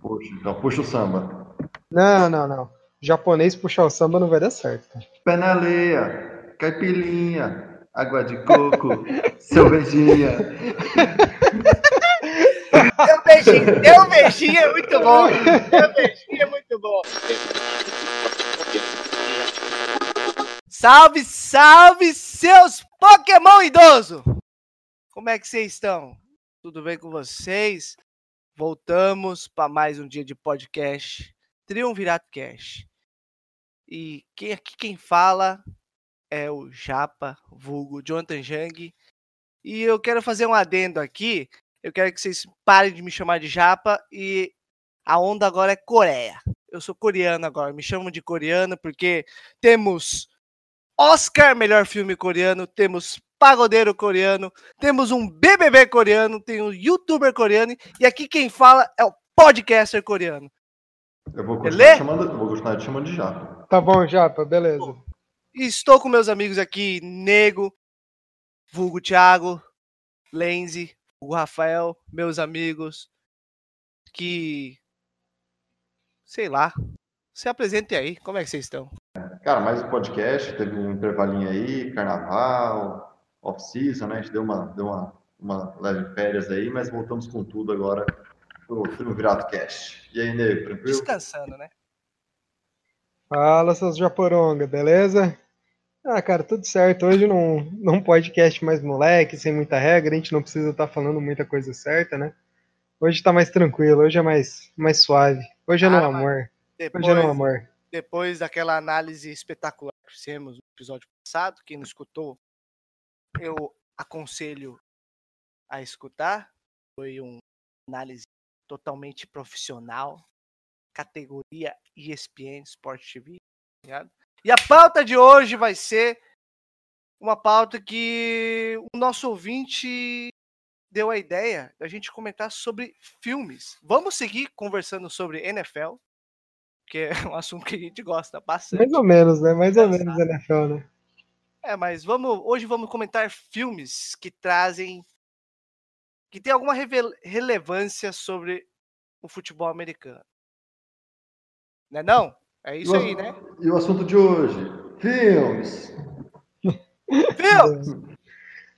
Puxa, então puxa o samba. Não, não, não. Japonês puxar o samba não vai dar certo. Pé na caipirinha, água de coco, cervejinha. Deu beijinho, deu beijinho é muito bom. Deu beijinho é muito bom. Salve, salve, seus Pokémon idoso! Como é que vocês estão? Tudo bem com vocês? Voltamos para mais um dia de podcast Triunvirato Cash. E quem, aqui quem fala é o Japa, vulgo Jonathan Jang. E eu quero fazer um adendo aqui. Eu quero que vocês parem de me chamar de Japa e a onda agora é Coreia. Eu sou coreano agora, me chamam de coreano porque temos Oscar melhor filme coreano, temos pagodeiro coreano, temos um BBB coreano, tem um youtuber coreano e aqui quem fala é o podcaster coreano. Eu vou continuar, chamando, vou continuar te chamando de Japa. Tá bom, Japa, beleza. Estou com meus amigos aqui, Nego, vulgo Thiago, Lenzi, vulgo Rafael, meus amigos que sei lá, se apresentem aí, como é que vocês estão? Cara, mais um podcast, teve um intervalinho aí, carnaval, off-season, né? A gente deu uma, deu uma, uma leve férias aí, mas voltamos com tudo agora pro Triunvirato Cast. E aí, Nego, tranquilo? Descansando, né? Fala, seus Japoronga, beleza? Ah, cara, tudo certo. Hoje não, não podcast mais moleque, sem muita regra, a gente não precisa estar falando muita coisa certa, né? Hoje tá mais tranquilo, hoje é mais, mais suave. Hoje é no Ah, mas amor. Depois, Hoje é no amor. depois daquela análise espetacular que fizemos no episódio passado, quem não escutou, eu aconselho a escutar. Foi uma análise totalmente profissional, categoria ESPN Sport TV, tá ligado? E a pauta de hoje vai ser uma pauta que o nosso ouvinte deu a ideia da gente comentar sobre filmes. Vamos seguir conversando sobre NFL, que é um assunto que a gente gosta bastante. Mais ou menos, né? Mais ou menos. NFL, né? É, mas vamos hoje vamos comentar filmes que trazem que tem alguma relevância sobre o futebol americano. Né não? É isso E o aí, né? E o assunto de hoje? Filmes. Filmes!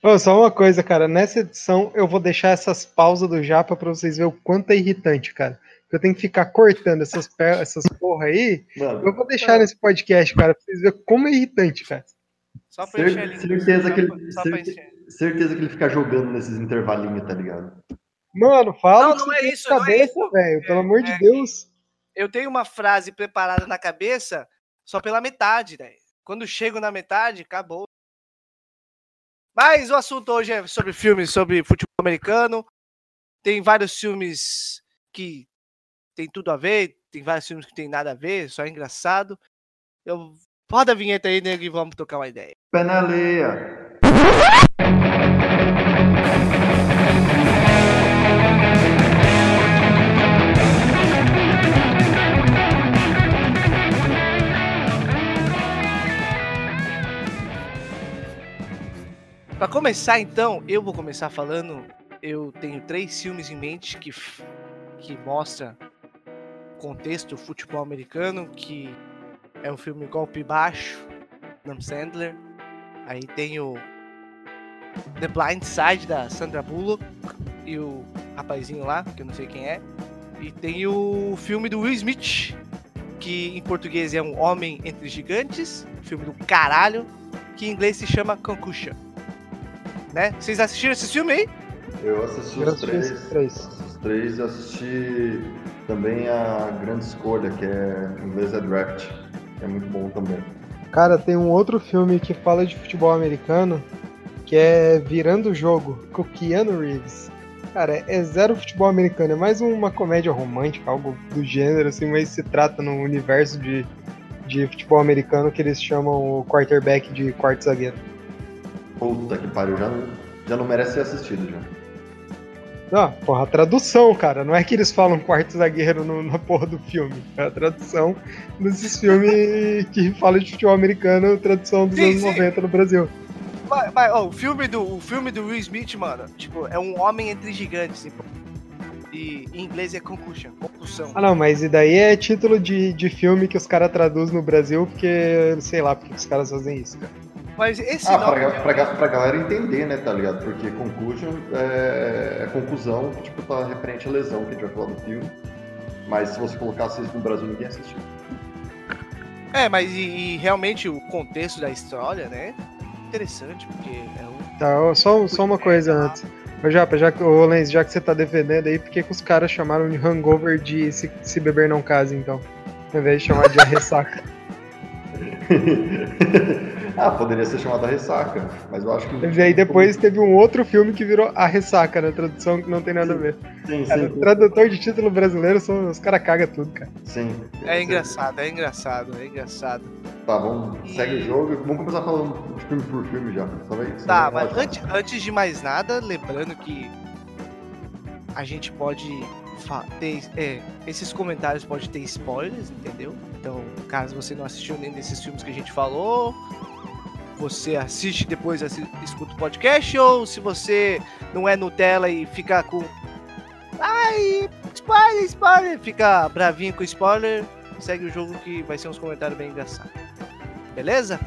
Ô, só uma coisa, cara. Nessa edição eu vou deixar essas pausas do Japa pra vocês verem o quanto é irritante, cara. Eu tenho que ficar cortando essas, essas porra aí. Mano, Eu vou deixar nesse podcast, cara, pra vocês verem como é irritante, cara. Só pra Cer- encher certeza só que pra- ele- só pra certeza que ele fica jogando nesses intervalinhos, tá ligado? Mano, fala Não, que não é isso, é cabeça, isso. velho. Pelo É, amor de é Deus. Eu tenho uma frase preparada na cabeça só pela metade, né? Quando chego na metade, acabou. Mas o assunto hoje é sobre filmes, sobre futebol americano. Tem vários filmes que tem tudo a ver, tem vários filmes que tem nada a ver, só é engraçado. Eu roda a vinheta aí, nego, e vamos tocar uma ideia. Pé na areia. Pra começar, então, eu vou começar falando. Eu tenho três filmes em mente que, que mostra o contexto futebol americano, que é o filme Golpe Baixo, Adam Sandler. Aí tem o The Blind Side da Sandra Bullock e o rapazinho lá, que eu não sei quem é. E tem o filme do Will Smith, que em português é Um Homem Entre Gigantes, filme do caralho, que em inglês se chama Concussion né? Vocês assistiram esse filme aí? Eu assisti Eu os assisti três. esses três. Os três eu assisti também a Grande Escolha, que é em inglês é Draft, é muito bom também. Cara, tem um outro filme que fala de futebol americano, que é Virando o Jogo, com Keanu Reeves. Cara, é zero futebol americano, é mais uma comédia romântica, algo do gênero, assim, mas se trata no universo de, de futebol americano que eles chamam o quarterback de quarto zagueiro. Puta que pariu, já não, já não merece ser assistido já. Ah, porra, a tradução, cara. Não é que eles falam quarto zagueiro no- na porra do filme. É a tradução desses filmes que falam de futebol americano, tradução dos Sim, anos sim. 90 no Brasil. Mas, mas, ó, o filme do o filme do Will Smith, mano, tipo, é um homem entre gigantes. pô. E em inglês é concussion, concussão. Ah, não, mas e daí é título de, de filme que os caras traduzem no Brasil, porque sei lá porque os caras fazem isso, cara. Mas esse Ah, nome. pra, pra, pra galera entender, né, tá ligado? Porque concussion é, é conclusão, que tipo, tá referente à lesão que a gente vai falar do filme. Mas se você colocasse isso no Brasil, ninguém assistiu. É, mas e, e realmente o contexto da história, né? Interessante, porque é um. Tá, só, só uma coisa antes. Ô, Japa, já ô, Lenz, já que você tá defendendo aí, por que, que os caras chamaram de hangover de se, se beber não case, então? Ao invés de chamar de ressaca. ah, poderia ser chamada ressaca, mas eu acho que. E aí depois teve um outro filme que virou A Ressaca na tradução, que não tem nada a ver. Sim, Cara, sim. tradutor de título brasileiro, são, os caras cagam tudo, cara. sim. É engraçado, é engraçado, é engraçado. Tá, vamos. E- Segue o jogo vamos começar falando de filme por filme já. Só vai, só Tá, mas antes, antes de mais nada, lembrando que a gente pode ter. é, esses comentários podem ter spoilers, entendeu? Então, caso você não assistiu nenhum desses filmes que a gente falou, você assiste depois assi- escuta o podcast, ou se você não é Nutella e fica com. Ai, spoiler, spoiler! Fica bravinho com spoiler, segue o jogo que vai ser uns comentários bem engraçados. Beleza?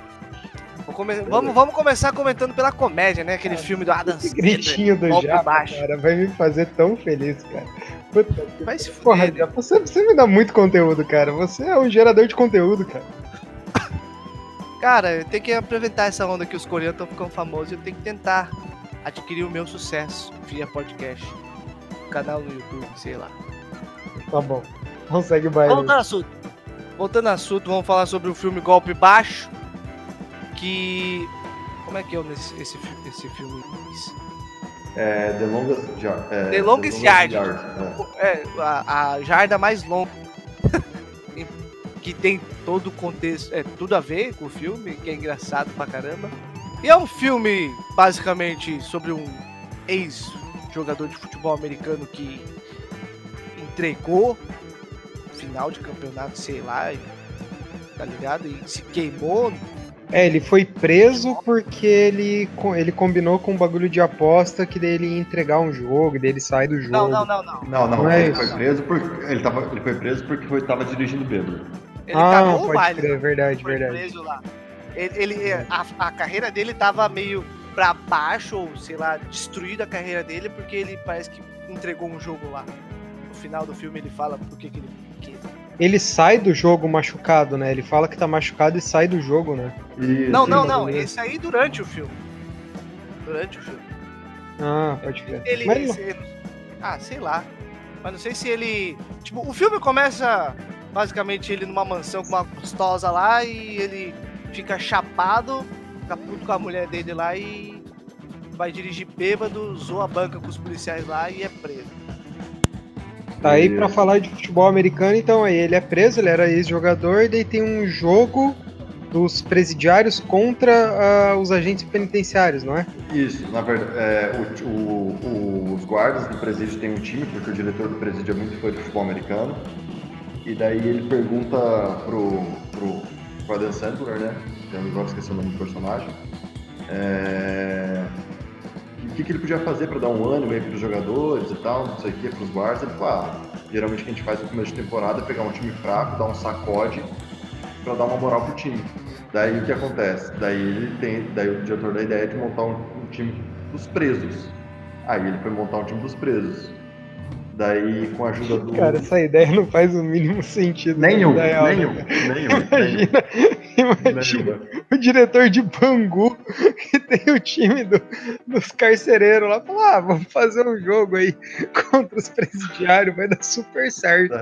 Come- Vamos, vamos começar comentando pela comédia, né? Aquele filme do Adam Esse Sandler. gritinho do Japa, baixo. cara, vai me fazer tão feliz, cara. Puta Vai se Porra, fuder. Japa, você, você me dá muito conteúdo, cara. Você é um gerador de conteúdo, cara. Cara, tem que aproveitar essa onda que os coreanos estão ficando famosos. Eu tenho que tentar adquirir o meu sucesso via podcast. Canal no YouTube, sei lá. Tá bom. Consegue baile. Voltando ao assunto. Voltando ao assunto, vamos falar sobre o filme Golpe Baixo. Que. Como é que é esse, esse, esse filme? É, The Longest Yard. É, The Longest Yard. é. É, a, a jarda mais longa. Que tem todo o contexto, é tudo a ver com o filme, que é engraçado pra caramba. E é um filme, basicamente, sobre um ex-jogador de futebol americano que entregou final de campeonato, sei lá, e- tá ligado? E se queimou. É, ele foi preso porque ele, ele combinou com um bagulho de aposta que daí ele ia entregar um jogo, e daí ele sai do jogo. Não, não, não, não. Não, não, Não é ele isso. foi preso porque ele, tava, ele foi preso porque foi, tava dirigindo bêbado. Ele ah, cagou o baile. crer, verdade, foi verdade. preso lá. Ele, ele- a, a carreira dele tava meio pra baixo, ou sei lá, destruída a carreira dele, porque ele parece que entregou um jogo lá. No final do filme ele fala por que que ele. que- Ele sai do jogo machucado, né? Ele fala que tá machucado e sai do jogo, né? E, Não, não, não. Esse aí durante o filme. Durante o filme. Ah, pode crer. Ele. Mas esse- ah, sei lá. Mas não sei se ele. Tipo, o filme começa basicamente ele numa mansão com uma gostosa lá e ele fica chapado, fica puto com a mulher dele lá e vai dirigir bêbado, zoa a banca com os policiais lá e é preso. Tá aí pra Isso. falar de futebol americano, então aí ele é preso, ele era ex-jogador, e daí tem um jogo dos presidiários contra ah, os agentes penitenciários, não é? Isso, na verdade, é, o- o- o- os guardas do presídio têm um time, porque o diretor do presídio é muito fã de futebol americano. E daí ele pergunta pro, pro, pro Adam Sandler, né? Eu agora esqueci o nome do personagem. É, o que, que ele podia fazer para dar um ânimo aí pros jogadores e tal, não sei o que, pros guardas. Ele falou, ah, geralmente o que a gente faz no começo de temporada é pegar um time fraco, dar um sacode para dar uma moral pro time. Daí o que acontece? Daí ele tem, daí o diretor da ideia é de montar um, um time dos presos. Aí ele foi montar um time dos presos. Daí com a ajuda do Cara, essa ideia não faz o mínimo sentido. nenhum, na real, né, nenhum, cara? nenhum, nenhum, Imagina, imagina nenhum. o diretor de Bangu que tem o time do- dos carcereiros lá, fala, ah, vamos fazer um jogo aí contra os presidiários, vai dar super certo.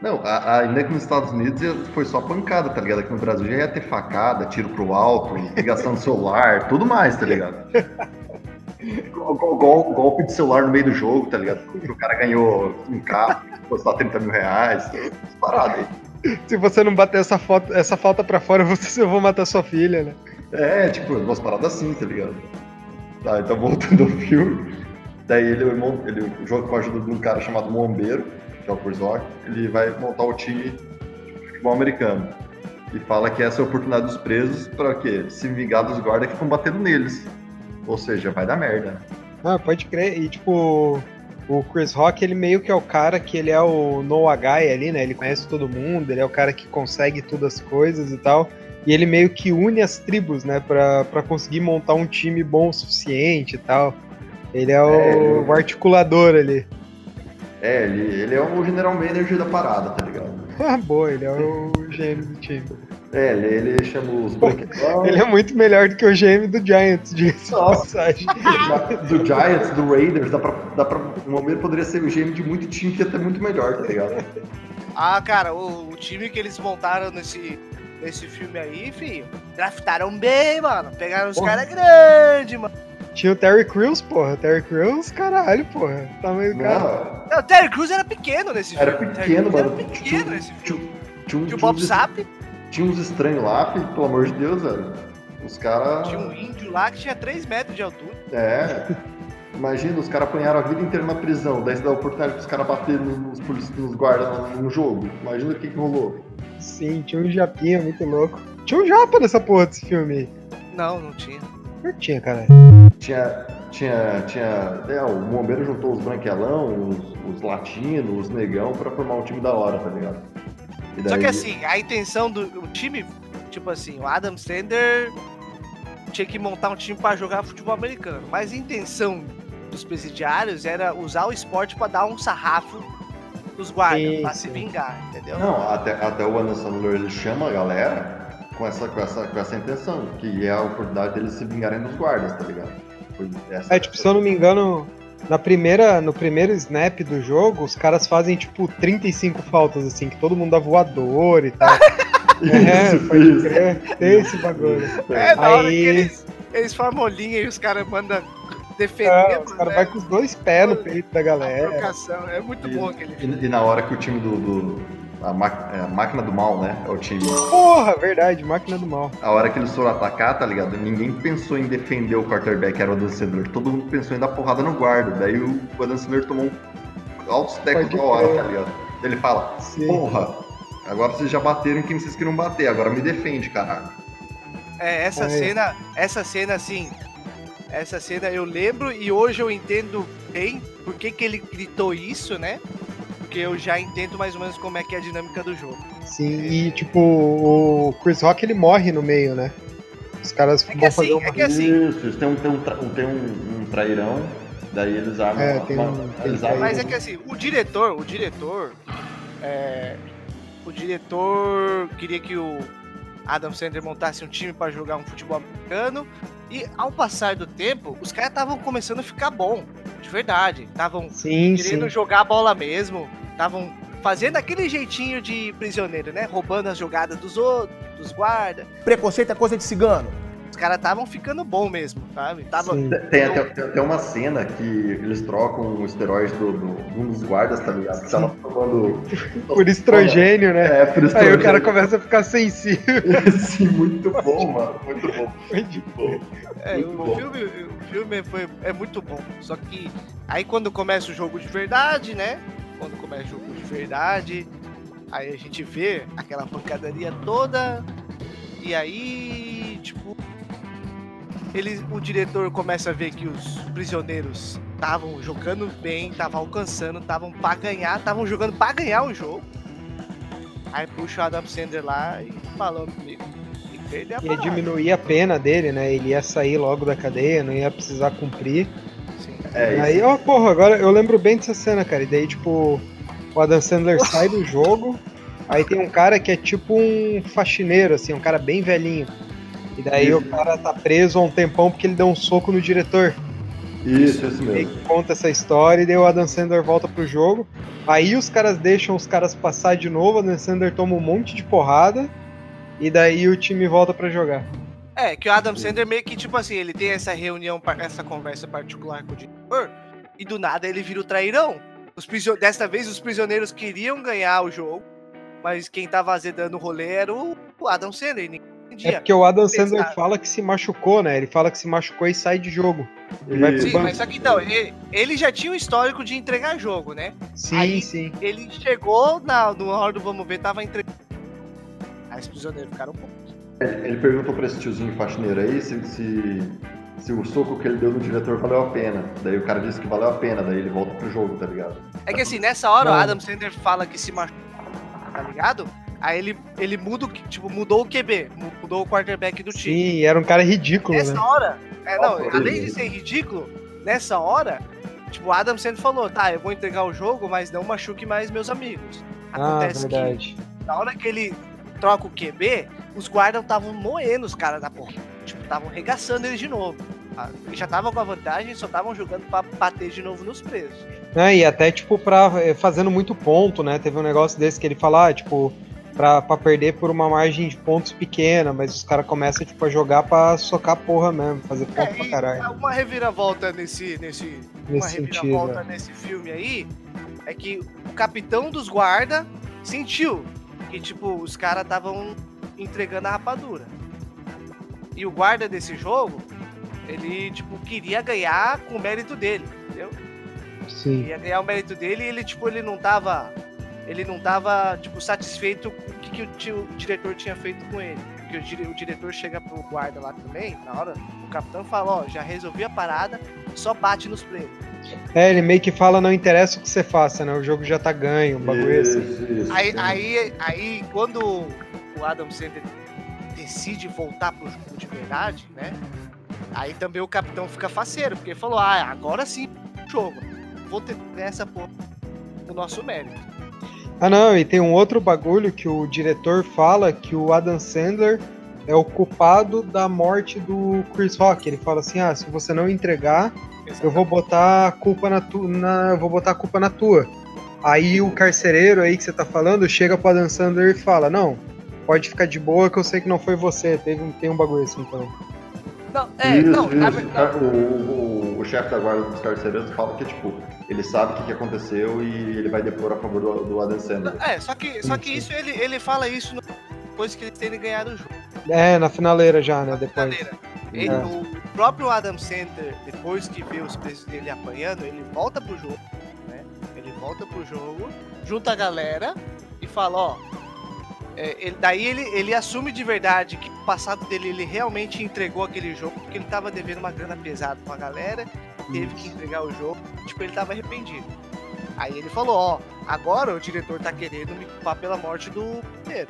Não, a- a- ainda que nos Estados Unidos foi só pancada, tá ligado? Aqui no Brasil já ia ter facada, tiro pro alto, ligação do celular, tudo mais, tá ligado? Gol- gol- gol- golpe de celular no meio do jogo, tá ligado? O cara ganhou um carro, custar 30 mil reais, parado aí. Se você não bater essa, foto, essa falta pra fora, você, eu vou matar sua filha, né? É, tipo, umas paradas assim, tá ligado? Tá, então voltando ao filme. Daí ele, ele joga com a ajuda de um cara chamado Mombeiro, que é o Kurzok, ele vai montar o time de futebol americano. E fala que essa é a oportunidade dos presos pra quê? Se vingar dos guardas que estão batendo neles. Ou seja, vai dar merda. Ah, pode crer. E tipo, O Chris Rock, ele meio que é o cara que ele é o Noah Guy ali, né? Ele conhece todo mundo, ele é o cara que consegue todas as coisas e tal. E ele meio que une as tribos, né? Pra, pra conseguir montar um time bom o suficiente e tal. Ele é o, É, ele- o articulador ali. É, ele, ele é o general manager da parada, tá ligado? Ah, boa, ele é o gênio do time. É, ele, ele chama os. Ele é muito melhor do que o GM do Giants, diga-se de passagem. Do Giants, do Raiders, dá pra, dá pra, o Momento poderia ser o GM de muito time que ia ter muito melhor, tá ligado? Ah, cara, o, o time que eles montaram nesse, nesse filme aí, filho, draftaram bem, mano. Pegaram os caras grandes, mano. Tinha o Terry Crews, porra. Terry Crews, caralho, porra. Tamanho do cara. Não, o Terry Crews era pequeno nesse Era filme. pequeno, Terry Crews mano. Era pequeno nesse filme. tinha, um- o tinha Bob uns, Sapp, tinha uns estranhos lá, pelo amor de Deus, velho. Os caras. tinha um índio lá que tinha 3 metros de altura. É. Imagina, os caras apanharam a vida inteira na prisão, daí você dá a oportunidade pros caras baterem nos, nos guardas no, jogo. Imagina o que, que rolou. Sim, tinha um japinha muito louco. Tinha um japa nessa porra desse filme aí. Não, não tinha. Não tinha, cara. Tinha. Tinha. tinha é, o bombeiro juntou os branquelão, os, os latinos, os negão, pra formar um time da hora, tá ligado? E Só daí- que assim, a intenção do o time, tipo assim, o Adam Sandler tinha que montar um time pra jogar futebol americano. Mas a intenção dos presidiários era usar o esporte pra dar um sarrafo dos guardas, pra se vingar, entendeu? Não, até, até o Sandler ele chama a galera com essa, com, essa, com essa intenção, que é a oportunidade deles se vingarem dos guardas, tá ligado? Essa- É, tipo, se eu não me engano, na primeira, no primeiro snap do jogo, os caras fazem, tipo, 35 faltas, assim, que todo mundo dá voador e tal. é, Isso, pode isso. crer. Tem esse bagulho. É, na hora Aí- que eles, eles formam linha e os caras mandam defender, É, os caras é vão com os dois pés no peito da galera. É muito bom aquele. E, e na hora que o time do. do- a, ma- é, a máquina do mal, né? É o time. Porra, verdade, máquina do mal. A hora que eles foram atacar, tá ligado? Ninguém pensou em defender o quarterback, era o Sandler. Todo mundo pensou em dar porrada no guarda. Daí o Adam Sandler tomou um altos tecos da hora, tá ligado? Ele fala, Sim. porra, agora vocês já bateram em quem vocês queriam bater, agora me defende, caralho. É, essa Aí. cena, essa cena assim, essa cena eu lembro e hoje eu entendo bem por que, que ele gritou isso, né? Porque eu já entendo mais ou menos como é que é a dinâmica do jogo. Sim, e tipo, o Chris Rock ele morre no meio, né? Os caras É vão assim, fazer uma. é que assim, Isso, eles têm um, tem um, tra- tem um, um trairão, daí eles armam. É, tem um- tem eles armam- mas é que assim, o diretor, o diretor, é, o diretor queria que o Adam Sandler montasse um time para jogar um futebol americano e ao passar do tempo, os caras estavam começando a ficar bom, de verdade, estavam Sim, querendo sim. jogar a bola mesmo, estavam fazendo aquele jeitinho de prisioneiro, né? Roubando as jogadas dos outros, dos guardas. Preconceito é coisa de cigano. Os caras estavam ficando bom mesmo, sabe? Tava. Tem até, tem até uma cena que eles trocam o esteroide do, do, de um dos guardas, tá ligado? Que tava tomando. Por estrogênio, né? É, por Aí estrogênio. o cara começa a ficar sensível. Sim, muito bom, mano. Muito bom. Muito bom. É, Muito o bom. filme, o filme foi, é muito bom. Só que aí quando começa o jogo de verdade, né? Quando começa o jogo de verdade, aí a gente vê aquela pancadaria toda. E aí, tipo, ele, o diretor começa a ver que os prisioneiros estavam jogando bem, estavam alcançando, estavam pra ganhar, estavam jogando pra ganhar o jogo. Aí puxa o Adam Sandler lá e falou comigo. Tem que perder a Ia diminuir a pena dele, né? Ele ia sair logo da cadeia, não ia precisar cumprir. Sim. É. Aí, ó, porra, agora eu lembro bem dessa cena, cara. E daí, tipo, o Adam Sandler sai do jogo. Aí tem um cara que é tipo um faxineiro, assim, um cara bem velhinho. E daí Isso. o cara tá preso há um tempão porque ele deu um soco no diretor. Isso, isso mesmo. conta essa história e daí o Adam Sandler volta pro jogo. Aí os caras deixam os caras passar de novo, o Adam Sandler toma um monte de porrada. E daí o time volta pra jogar. É, que o Adam Sandler meio que, tipo assim, ele tem essa reunião, essa conversa particular com o diretor, e do nada ele vira o trairão. Os prisio... Desta vez os prisioneiros queriam ganhar o jogo, mas quem tava azedando o rolê era o o Adam Sandler, ninguém É porque o Adam Pesado. Sandler fala que se machucou, né? Ele fala que se machucou e sai de jogo. Ele vai pro. Sim, banco. mas só que então, ele, ele já tinha um histórico de entregar jogo, né? Sim, Aí- sim. Ele chegou na, numa hora do vamos ver, tava entregando. Aí os prisioneiros ficaram putos. Ele perguntou pra esse tiozinho faxineiro aí se, se, se o soco que ele deu no diretor valeu a pena. Daí o cara disse que valeu a pena, daí ele volta pro jogo, tá ligado? É que assim, nessa hora o Não. Adam Sandler fala que se machucou, tá ligado? Aí ele, ele muda, o que- tipo, mudou o QB, mudou o quarterback do time. Sim, era um cara ridículo, Nessa né? hora, é, não, Nossa, além de ser ridículo, nessa hora, tipo, o Adam Sandler falou, tá, eu vou entregar o jogo, mas não machuque mais meus amigos. Ah, Acontece que verdade. na hora que ele troca o QB, os guardas estavam moendo os caras da porra. Tipo, estavam regaçando eles de novo. tá? Eles já estavam com a vantagem, só estavam jogando pra bater de novo nos presos. Ah, e até, tipo, pra, eh, fazendo muito ponto, né? Teve um negócio desse que ele fala, ah, tipo, pra, pra perder por uma margem de pontos pequena, mas os caras começam, tipo, a jogar pra socar porra mesmo, fazer ponto É, pra caralho. uma reviravolta nesse, nesse, uma Nesse sentido. reviravolta né? nesse filme aí é que o capitão dos guarda sentiu que, tipo, os caras estavam entregando a rapadura. E o guarda desse jogo, ele, tipo, queria ganhar com o mérito dele, entendeu? Sim. Queria ganhar o mérito dele e ele, tipo, ele não tava. Ele não tava, tipo, satisfeito com o que, que o, ti- o diretor tinha feito com ele. Porque o, dire- o diretor chega pro guarda lá também, na hora, o capitão fala, ó, já resolvi a parada, só bate nos players. É, ele meio que fala, não interessa o que você faça, né? O jogo já tá ganho, um bagulho assim. Isso, isso. Aí, aí, aí, quando o Adam Sandler decide voltar pro jogo de verdade, né? Aí também o capitão fica faceiro, porque falou, ah, agora sim, jogo. Vou ter essa porra do nosso mérito. Ah, não, e tem um outro bagulho que o diretor fala que o Adam Sandler é o culpado da morte do Chris Rock. Ele fala assim: ah, se você não entregar, eu vou botar a culpa na tua. Na, eu vou botar a culpa na tua. Aí o carcereiro aí que você tá falando chega pro Adam Sandler e fala: Não, pode ficar de boa que eu sei que não foi você. Teve, um- tem um bagulho assim também. Não, é, isso, não, na isso. verdade. O, o, o chefe da guarda dos carcereiros fala que, tipo, ele sabe o que, que aconteceu e ele vai depor a favor do, do Adam Sandler. É, só que, só que isso ele, ele fala isso depois que eles terem ganhado o jogo. É, na finaleira já, né? Depois. Brincadeira. Ele- É. O próprio Adam Sandler, depois que vê os presos dele apanhando, ele volta pro jogo, né? Ele volta pro jogo, junta a galera e fala, ó. É, ele- daí ele, ele assume de verdade que o passado dele ele realmente entregou aquele jogo, porque ele tava devendo uma grana pesada pra galera, teve que entregar o jogo, tipo, ele tava arrependido. Aí ele falou, ó, agora o diretor tá querendo me culpar pela morte do primeiro.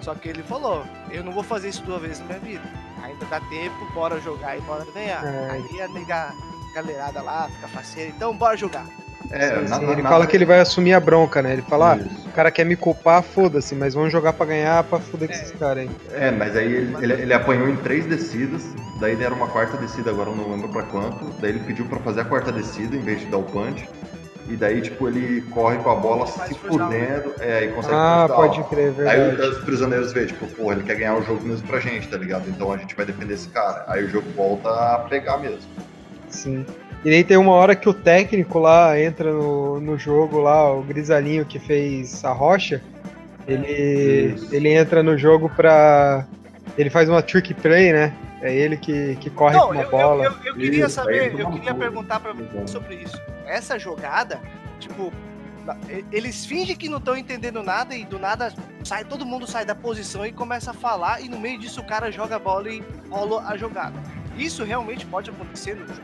Só que ele falou, eu não vou fazer isso duas vezes na minha vida. Ainda dá tempo, bora jogar e bora ganhar. É. Aí a nega galerada lá, fica faceira, então bora jogar. É, ele na- fala que ele vai assumir a bronca, né? Ele fala, ah, o cara quer me culpar, foda-se, mas vamos jogar pra ganhar pra foder com É. esses caras aí. É, mas aí ele, ele, ele apanhou em três descidas, daí deram uma quarta descida, agora eu não lembro pra quanto. Daí ele pediu pra fazer a quarta descida em vez de dar o punch. E daí, tipo, ele corre com a bola se down. fudendo, é, e consegue Ah, pode crer, Aí verdade. os prisioneiros vê, tipo, porra, ele quer ganhar o jogo mesmo pra gente, tá ligado? Então a gente vai defender esse cara. Aí o jogo volta a pegar mesmo. Sim. E aí tem uma hora que o técnico lá entra no, no jogo lá, o grisalinho que fez a rocha, ele, Isso. ele entra no jogo pra. Ele faz uma trick play, né? É ele que, que corre Não, com uma eu, bola. eu, eu, eu queria Isso, saber, eu queria perguntar pra você sobre isso. Essa jogada, tipo, eles fingem que não estão entendendo nada e do nada sai, todo mundo sai da posição e começa a falar e no meio disso o cara joga a bola e rola a jogada. Isso realmente pode acontecer no jogo?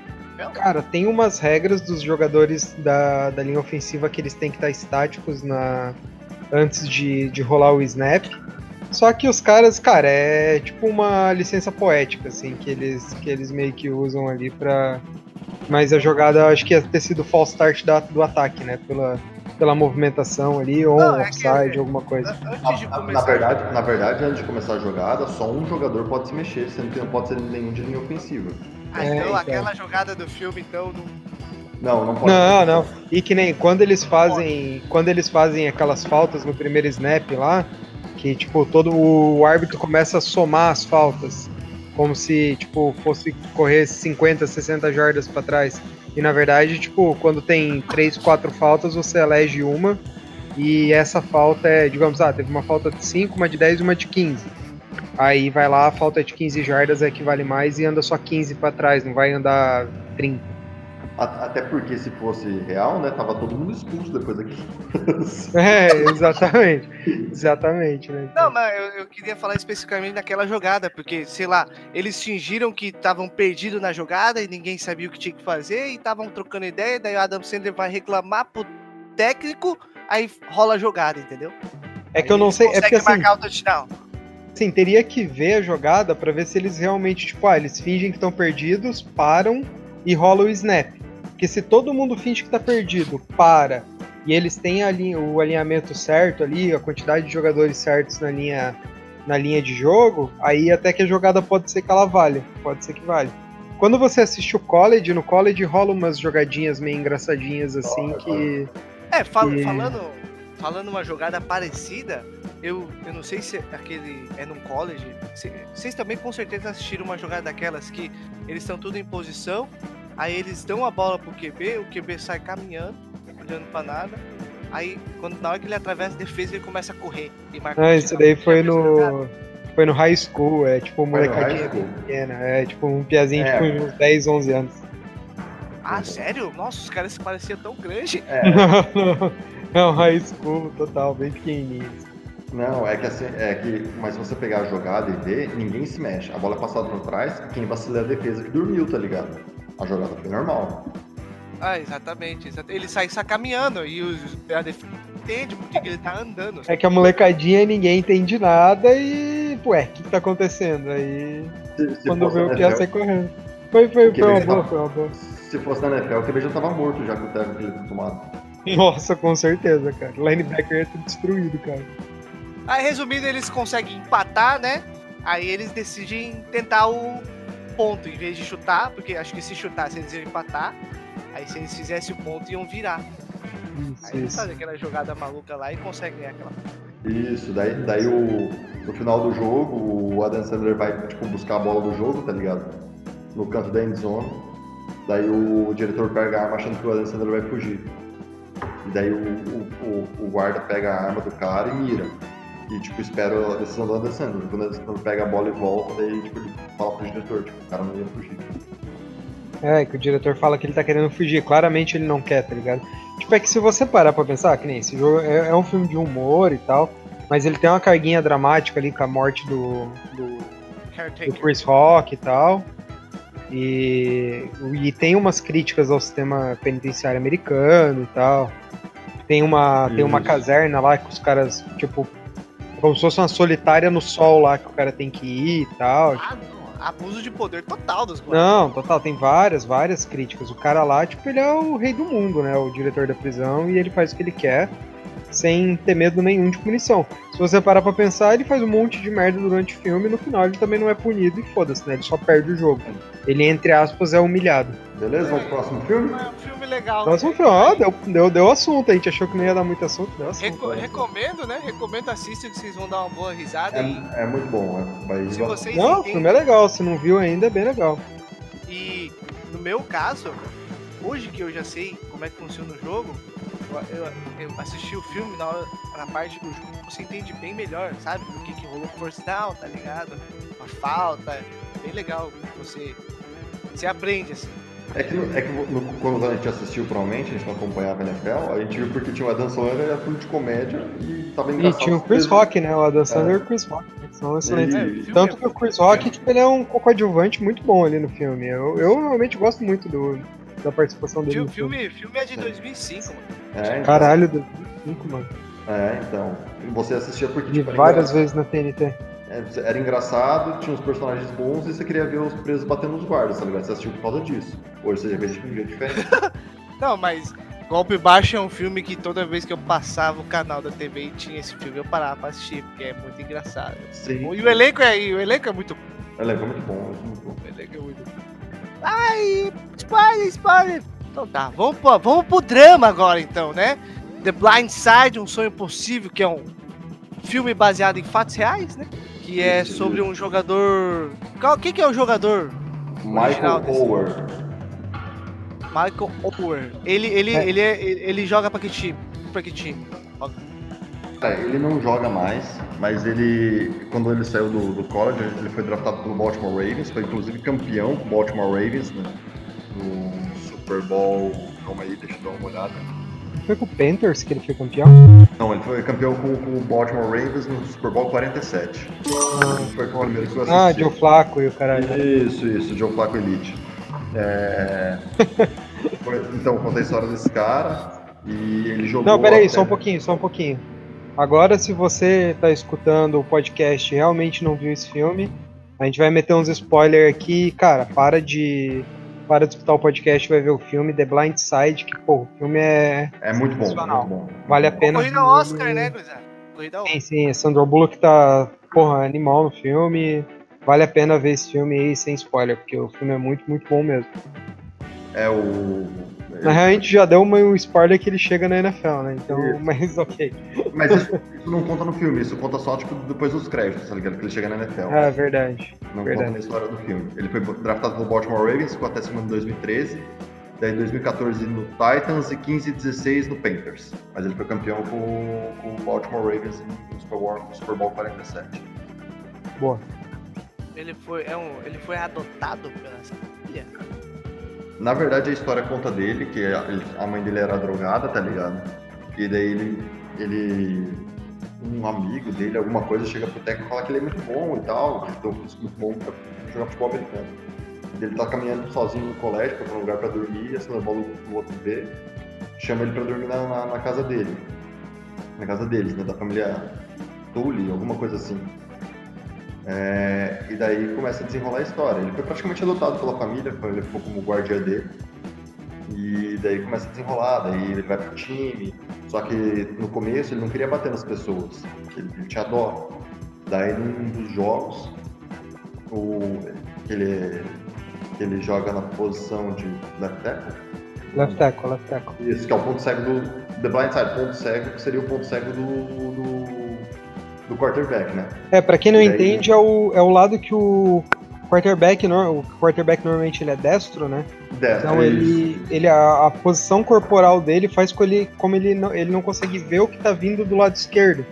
Cara, tem umas regras dos jogadores da, da linha ofensiva que eles têm que estar estáticos na, antes de, de rolar o snap. Só que os caras, cara, é tipo uma licença poética, assim, que eles, que eles meio que usam ali pra. Mas a jogada acho que ia ter sido false start da- do ataque, né? Pela, pela movimentação ali, ou Não, é que- offside, alguma coisa. De Na, na verdade, na verdade, antes de começar a jogada, só um jogador pode se mexer, sendo que não pode ser nenhum de linha ofensiva. Ah, É, então então. aquela jogada do filme, então, não. Não, não pode. Não, não. E que nem quando eles fazem. Quando eles fazem aquelas faltas no primeiro snap lá, que tipo, todo o árbitro começa a somar as faltas. Como se, tipo, fosse correr 50, 60 jardas pra trás. E na verdade, tipo, quando tem 3, 4 faltas, você elege uma. E essa falta é, digamos, ah, teve uma falta de 5, uma de 10 e uma de 15. Aí vai lá, a falta de 15 jardas é que vale mais e anda só 15 pra trás, não vai andar 30. Até porque se fosse real, né? Tava todo mundo expulso depois daqui. é, exatamente. exatamente, né? Não, mas eu, eu, queria falar especificamente daquela jogada, porque, sei lá, eles fingiram que estavam perdidos na jogada e ninguém sabia o que tinha que fazer e estavam trocando ideia, daí o Adam Sandler vai reclamar pro técnico, aí rola a jogada, entendeu? É que eu não sei. É porque, assim, marcar o touchdown. Sim, teria que ver a jogada para ver se eles realmente, tipo, ah, eles fingem que estão perdidos, param e rola o snap. Porque se todo mundo finge que tá perdido, para, e eles têm ali o alinhamento certo ali, a quantidade de jogadores certos na linha, na linha de jogo, aí até que a jogada pode ser que ela valha. Pode ser que valha. Quando você assiste o college, no college rola umas jogadinhas meio engraçadinhas assim que. É, fal que... falando, falando uma jogada parecida, eu, eu não sei se aquele é num college. Vocês também com certeza assistiram uma jogada daquelas que eles estão tudo em posição, aí eles dão a bola pro QB, o QB sai caminhando, olhando pra nada. Aí, quando, na hora que ele atravessa a defesa, ele começa a correr. E marca ah, isso daí foi no. Foi no high school, é tipo um molecadinho pequena, é tipo um piazinho é. tipo uns 10, 11 anos. Ah, sério? Nossa, os caras se pareciam tão grande. É. é um high school total, bem pequenininho. Não, é que assim, é que, mas se você pegar a jogada e ver, ninguém se mexe. A bola é passada por trás e quem vacila é a defesa que dormiu, tá ligado? A jogada foi normal. Ah, exatamente. Ele sai caminhando e a defesa entende porque ele tá andando. É que a molecadinha ninguém entende nada e, ué, o que, que tá acontecendo? Aí, se, se quando vê o que ia sair correndo. Foi, foi, foi uma boa, foi uma boa. Se fosse na NFL, o QB já tava morto já com o tempo que ele tinha tomado. Nossa, com certeza, cara. Linebacker ia ter destruído, cara. Aí, resumindo, eles conseguem empatar, né? Aí eles decidem tentar o ponto em vez de chutar, porque acho que se chutasse eles iam empatar. Aí se eles fizessem o ponto, iam virar. Isso, aí eles fazem aquela jogada maluca lá e conseguem ganhar aquela. Isso, daí, daí o, no final do jogo, o Adam Sandler vai tipo, buscar a bola do jogo, tá ligado? No canto da endzone. Daí o diretor pega a arma achando que o Adam Sandler vai fugir. E daí o, o, o, o guarda pega a arma do cara e mira e, tipo, espera a decisão do Alessandro. Quando o pega a bola e volta, daí, tipo, ele fala pro diretor, tipo, o cara não ia fugir. É, que o diretor fala que ele tá querendo fugir. Claramente ele não quer, tá ligado? Tipo, é que se você parar pra pensar, que nem esse jogo é, é um filme de humor e tal, mas ele tem uma carguinha dramática ali com a morte do, do, do Chris Rock e tal. E, e tem umas críticas ao sistema penitenciário americano e tal. Tem uma, tem uma caserna lá que os caras, tipo, como se fosse uma solitária no sol lá que o cara tem que ir e tal. Ah, não. Abuso de poder total dos guardas. Não, total. Tem várias, várias críticas. O cara lá, tipo, ele é o rei do mundo, né? O diretor da prisão e ele faz o que ele quer sem ter medo nenhum de punição. Se você parar pra pensar, ele faz um monte de merda durante o filme e no final ele também não é punido e foda-se, né? Ele só perde o jogo. Ele, entre aspas, é humilhado. Beleza, vamos pro próximo filme? É um filme legal. Próximo filme, ó, deu, deu, deu assunto. A gente achou que não ia dar muito assunto, deu assunto. Reco né? recomendo, né? Recomendo, assistir que vocês vão dar uma boa risada. É, é muito bom, né? Vai... Se vocês não, entendem... o filme é legal. Se não viu ainda, é bem legal. E no meu caso, hoje que eu já sei como é que funciona o jogo, eu, eu, assisti o filme na, hora, na parte do jogo, você entende bem melhor, sabe? O que, que rolou force down, tá ligado? A falta, bem legal. Você, você aprende, assim. É que, é que no, quando a gente assistiu, provavelmente, a gente não acompanhava a NFL, a gente viu porque tinha o Adam Sandler, era filme de comédia e tava engraçado. E tinha o Chris Rock, né? O Adam Sandler é. e o Chris Rock. São excelentes. E... Tanto que o Chris Rock, tipo, ele é um coadjuvante muito bom ali no filme. Eu, eu realmente gosto muito do, da participação dele. O filme, filme, filme é de 2005, mano. É, então... Caralho, 2005, mano. É, então. Você assistia porque. De tipo, várias vezes na TNT. É, era engraçado, tinha uns personagens bons e você queria ver os presos batendo nos guardas, tá ligado? Você assistiu por causa disso. Hoje você já vê de um jeito diferente. Não, mas Golpe Baixo é um filme que toda vez que eu passava o canal da TV e tinha esse filme, eu parava pra assistir, porque é muito engraçado. Sim. E o elenco é, o elenco é muito bom. O elenco é muito bom, é muito bom. O elenco é muito bom. Ai, spoiler, spoiler. Então tá, vamos pro, vamos pro drama agora então, né? The Blind Side, um sonho possível, que é um filme baseado em fatos reais, né? Que é sobre um jogador. Qual que, é o jogador? Michael Ower. Michael Ower. Ele, ele, é. ele, é, ele joga pra que time? Pra que time? É, ele não joga mais, mas ele, quando ele saiu do, do college, ele foi draftado pelo Baltimore Ravens, foi inclusive campeão com o Baltimore Ravens né, no Super Bowl. Calma aí, deixa eu dar uma olhada. Foi com o Panthers que ele foi campeão? Não, ele foi campeão com, com o Baltimore Ravens no Super Bowl 47. Ah, Foi com o primeiro que eu ah assisti. Joe Flacco e o caralho. Isso, isso, Joe Flacco Elite. É... então, conta a história desse cara e ele jogou. Não, peraí, até- só um pouquinho, só um pouquinho. Agora, se você tá escutando o podcast e realmente não viu esse filme, a gente vai meter uns spoilers aqui. Cara, para de. Para de escutar o podcast e vai ver o filme The Blind Side, que, pô, o filme é. É muito bom, muito bom. Vale a pena. Corrida ao Oscar, né, Guizão? Corrida ao Sim, sim, Sandra Bullock tá, porra, animal no filme. Vale a pena ver esse filme aí sem spoiler, porque o filme é muito, muito bom mesmo. É o. Na real, a gente já deu uma- um spoiler que ele chega na NFL, né? Então, Isso. mas ok. Mas isso, isso não conta no filme, isso conta só tipo, depois dos créditos, tá ligado? Que ele chega na NFL. É verdade. não verdade. conta na história do filme. Ele foi draftado pelo Baltimore Ravens, ficou até segundo em 2013. Daí em 2014 no Titans e 15 e 16 no Panthers. Mas ele foi campeão com, com o Baltimore Ravens no Super Bowl, no Super Bowl 47. Boa. Ele foi, é um, ele foi adotado pela família. Na verdade, a história conta dele, que a, ele- a mãe dele era drogada, tá ligado? E daí ele, ele. Um amigo dele, alguma coisa, chega pro técnico e fala que ele é muito bom e tal, que ele tem um físico muito bom pra jogar futebol americano. Ele tá caminhando sozinho no colégio, pra um lugar pra dormir, e a Sandra Bola do outro vê, chama ele pra dormir na, na, na casa dele. Na casa deles, né? Da família Tully, alguma coisa assim. É, e daí começa a desenrolar a história. Ele foi praticamente adotado pela família, ele ficou como guardiã dele. E daí começa a desenrolar, daí ele vai pro time. Só que no começo ele não queria bater nas pessoas, ele, ele tinha dó. Daí num dos jogos, o, ele, ele joga na posição de left tackle, Left tackle, left tackle. isso, que é o ponto cego do. The blind side, ponto cego, que seria o ponto cego do. do, do quarterback, né? É, pra quem não daí- entende, é o, é o lado que o quarterback, o quarterback normalmente ele é destro, né? Dez, Então ele, isso. ele a, a posição corporal dele faz com ele, como ele não, ele não consegue ver o que tá vindo do lado esquerdo.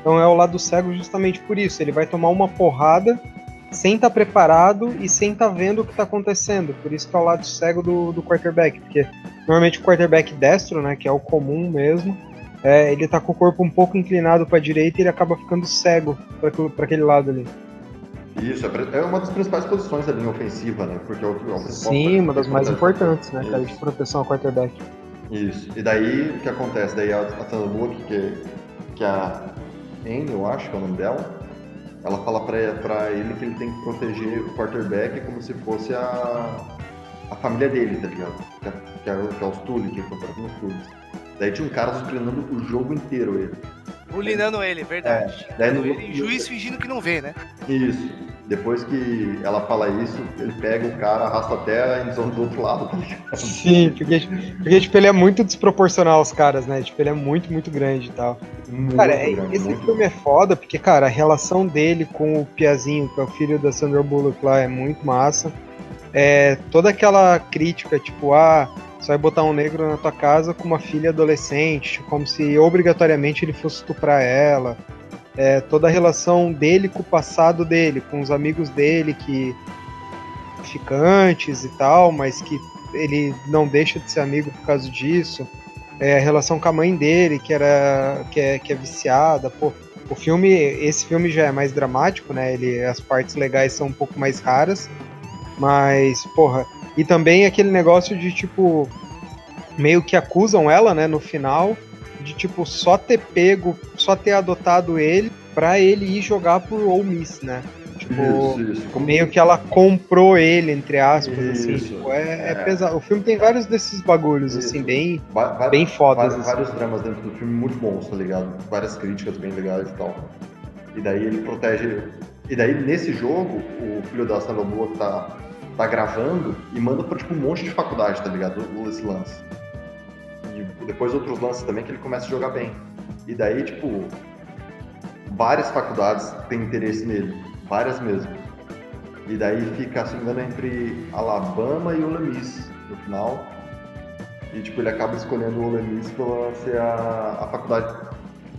Então é o lado cego justamente por isso. Ele vai tomar uma porrada sem estar preparado e sem estar vendo o que tá acontecendo. Por isso que é o lado cego do, do quarterback. Porque normalmente o quarterback destro, né, que é o comum mesmo, é, ele tá com o corpo um pouco inclinado para direita e ele acaba ficando cego para aquele lado ali. Isso, é é uma das principais posições da linha ofensiva, né? Porque é o, é o Sim, uma das mais importantes. né, cara, de Isso. proteção ao quarterback. Isso. E daí o que acontece? Daí a, a Bullock, que, que a Anne, eu acho que é o nome dela, ela fala pra, pra ele que ele tem que proteger o quarterback como se fosse a, a família dele, tá ligado? Que é, que é, é os Tully, que encontraram nos Tullys. Daí tinha um cara treinando o jogo inteiro ele. Bulinando ele, verdade. É, daí no- ele, juiz fingindo que não vê, né? Isso. Depois que ela fala isso, ele pega o cara, arrasta até a endzone do outro lado, tá ligado? Sim, porque, porque tipo, ele é muito desproporcional aos caras, né? Tipo, ele é muito, muito grande e tal. Muito Cara, é- grande, esse muito filme é foda, porque, cara, a relação dele com o Piazinho, que é o filho da Sandra Bullock lá, é muito massa. É, toda aquela crítica, tipo, ah, você vai botar um negro na tua casa com uma filha adolescente, como se obrigatoriamente ele fosse estuprar ela. É, toda a relação dele com o passado dele, com os amigos dele que ficantes e tal, mas que ele não deixa de ser amigo por causa disso. É, a relação com a mãe dele, que era que é, que é viciada, pô. O filme, esse filme já é mais dramático, né? Ele, as partes legais são um pouco mais raras, mas porra. E também aquele negócio de tipo meio que acusam ela, né, no final, de tipo só ter pego, só ter adotado ele pra ele ir jogar pro Ole Miss, né? Tipo, Isso, isso. Como meio que ela comprou ele, entre aspas, assim. Isso. Tipo, é, é É. pesado. O filme tem vários desses bagulhos, assim, bem, Va- bem fodas. vários, assim. vários dramas dentro do filme muito bons, tá ligado? Várias críticas bem legais e tal. E daí ele protege. E daí nesse jogo, o filho da Bullock tá, tá gravando e manda pra tipo, um monte de faculdade, tá ligado? Esse lance. E depois outros lances também que ele começa a jogar bem. E daí, tipo, várias faculdades têm interesse nele. Várias mesmo. E daí fica, se não me engano, entre Alabama e Ole Miss no final. E tipo, ele acaba escolhendo o Ole Miss pela ser a, a faculdade.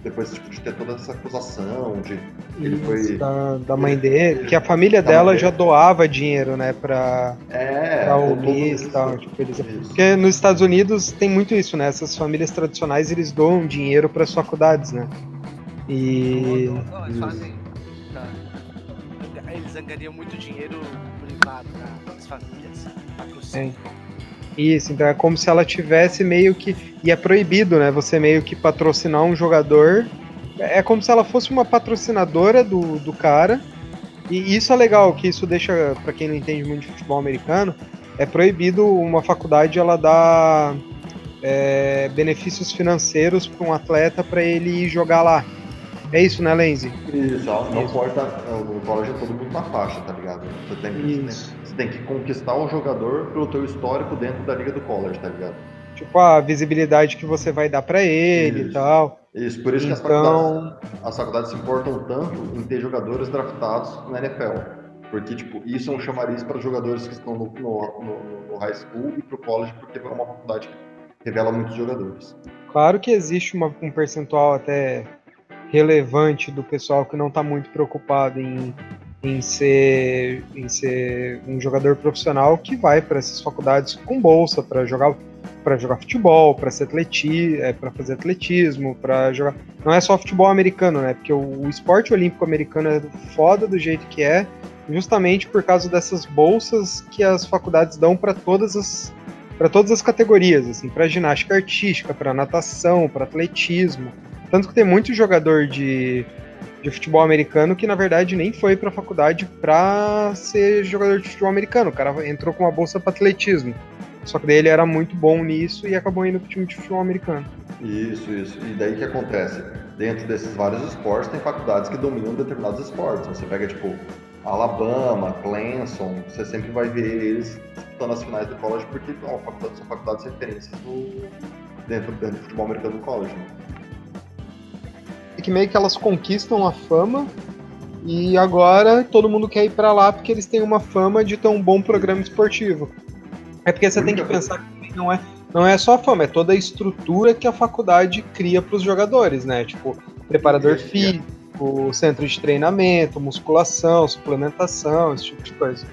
Depois tipo, de ter toda essa acusação, de ele foi. da, da mãe dele, que a família dela já doava dinheiro, né, pra, É, tá o mês e tal. Tipo, eles... Porque nos Estados Unidos tem muito isso, né? Essas famílias tradicionais, eles doam dinheiro para as faculdades, né? E... Não, eles fazem. tá. Eles angariam muito dinheiro privado tá? das famílias. Patrocínio. Isso, então é como se ela tivesse meio que. E é proibido, né? Você meio que patrocinar um jogador. É como se ela fosse uma patrocinadora do, do cara. E isso é legal, que isso deixa, pra quem não entende muito de futebol americano, é proibido uma faculdade ela dar é, benefícios financeiros para um atleta para ele ir jogar lá. É isso, né, Lenzi? Isso, não Isso. pode dar. O college é todo mundo na faixa, tá ligado? Você tem, você tem- Isso. você tem que conquistar o jogador pelo teu histórico dentro da liga do college, tá ligado? Tipo, a visibilidade que você vai dar para ele e Isso. tal. Isso, por isso que as faculdades, Então, as faculdades se importam tanto em ter jogadores draftados na NFL. Porque, tipo, isso é um chamariz para jogadores que estão no, no- no- no high school e pro college, porque é uma faculdade que revela muitos jogadores. Claro que existe uma- um percentual até relevante do pessoal que não está muito preocupado em, em, ser, em ser um jogador profissional que vai para essas faculdades com bolsa para jogar para jogar futebol, para ser atleti, é, para fazer atletismo, para jogar. Não é só futebol americano, né? Porque o, o esporte olímpico americano é foda do jeito que é, justamente por causa dessas bolsas que as faculdades dão para todas as para todas as categorias, assim, para ginástica artística, para natação, para atletismo. Tanto que tem muito jogador de, de futebol americano que na verdade nem foi para faculdade para ser jogador de futebol americano. O cara entrou com uma bolsa para atletismo. Só que daí ele era muito bom nisso e acabou indo pro time de futebol americano. Isso, isso. E daí o que acontece? Dentro desses vários esportes, tem faculdades que dominam determinados esportes. Você pega, tipo, Alabama, Clemson, você sempre vai ver eles disputando as finais do college, porque faculdades, são faculdades referências do, dentro, dentro do futebol americano do college. Né? E que meio que elas conquistam a fama e agora todo mundo quer ir para lá porque eles têm uma fama de ter um bom programa esportivo. É porque você tem que pensar que não é, não é só a fama, é toda a estrutura que a faculdade cria para os jogadores, né? Tipo, preparador é. físico, centro de treinamento, musculação, suplementação, esse tipo de coisa.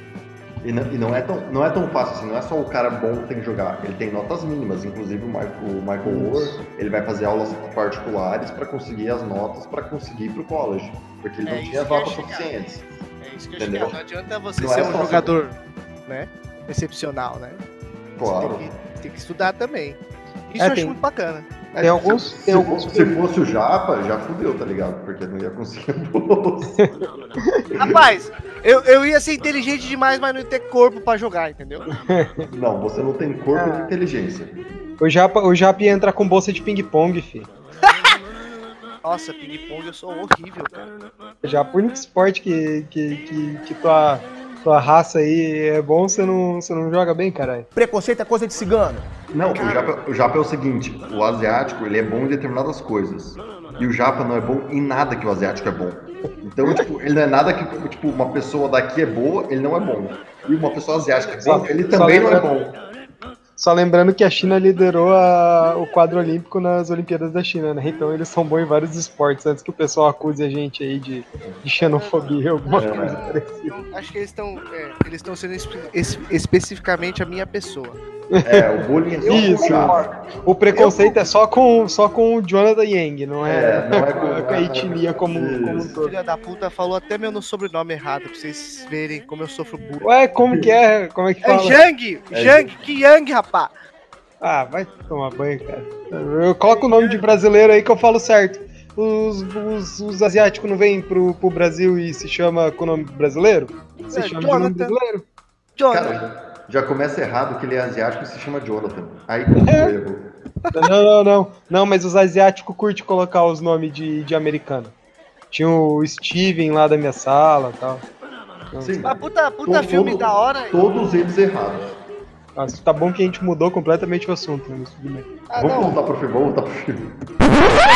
E não, e não é tão, não é tão fácil assim, não é só o cara bom que tem que jogar, ele tem notas mínimas. Inclusive o Michael, o Michael Moore, ele vai fazer aulas particulares para conseguir as notas para conseguir ir pro college, porque ele É não tinha notas suficientes. É isso que eu Entendeu? chegar. Não adianta você Não ser é um jogador, né? Excepcional, né? Claro. Você tem que, tem que estudar também. Isso É, eu acho tem- muito bacana. É, Tem se- alguns- Se, tem alguns fosse, se fosse o Japa, já fudeu, tá ligado? Porque não ia conseguir bolsa. Rapaz, eu, eu ia ser inteligente demais, mas não ia ter corpo pra jogar, entendeu? Não, você não tem corpo Ah. de inteligência. O Japa, o Japa ia entrar com bolsa de ping-pong, fi. Nossa, ping-pong eu sou horrível, cara. Japa, o único esporte que, que, que, que tua, tua raça aí é bom, você não, você não joga bem, caralho. Preconceito é coisa de cigano. Não, o japa, o japa é o seguinte, o asiático, ele é bom em determinadas coisas. E o japa não é bom em nada que o asiático é bom. Então, tipo, ele não é nada que, tipo, uma pessoa daqui é boa, ele não é bom. E uma pessoa asiática é bom, ele também não é bom. Só lembrando que a China liderou a- o quadro olímpico nas Olimpíadas da China, né? Então eles são bons em vários esportes, antes que o pessoal acuse a gente aí de, de xenofobia ou alguma É. coisa parecida. Acho que eles estão é, eles estão sendo espe- es- especificamente a minha pessoa. É, o bullying é só Isso. o preconceito é só com, só com o Jonathan Yang, não é, É, não é com, a- com a etnia como, como um todo. Filha da puta falou até meu sobrenome errado, pra vocês verem como eu sofro bullying. Ué, como que é? Como é que É fala? Jang! É Jang! Que Yang, rapá! Ah, vai tomar banho, cara. Eu coloco o nome de brasileiro aí que eu falo certo. Os, os, os asiáticos não vêm pro, pro Brasil e se chama com o nome brasileiro? Se É, chama de nome Jonathan. brasileiro. Jonathan! Cara, já começa errado que ele é asiático e se chama Jonathan. Aí que é erro. Não, não, não. Não, mas os asiáticos curtem colocar os nomes de, de americano. Tinha o Steven lá da minha sala e tal. Sim, Mas puta, puta Todo- filme da hora. todos eles errados. Nossa, tá bom que a gente mudou completamente o assunto, né? mas tudo bem. Ah, Vamos não. voltar pro filme, vamos voltar pro filme.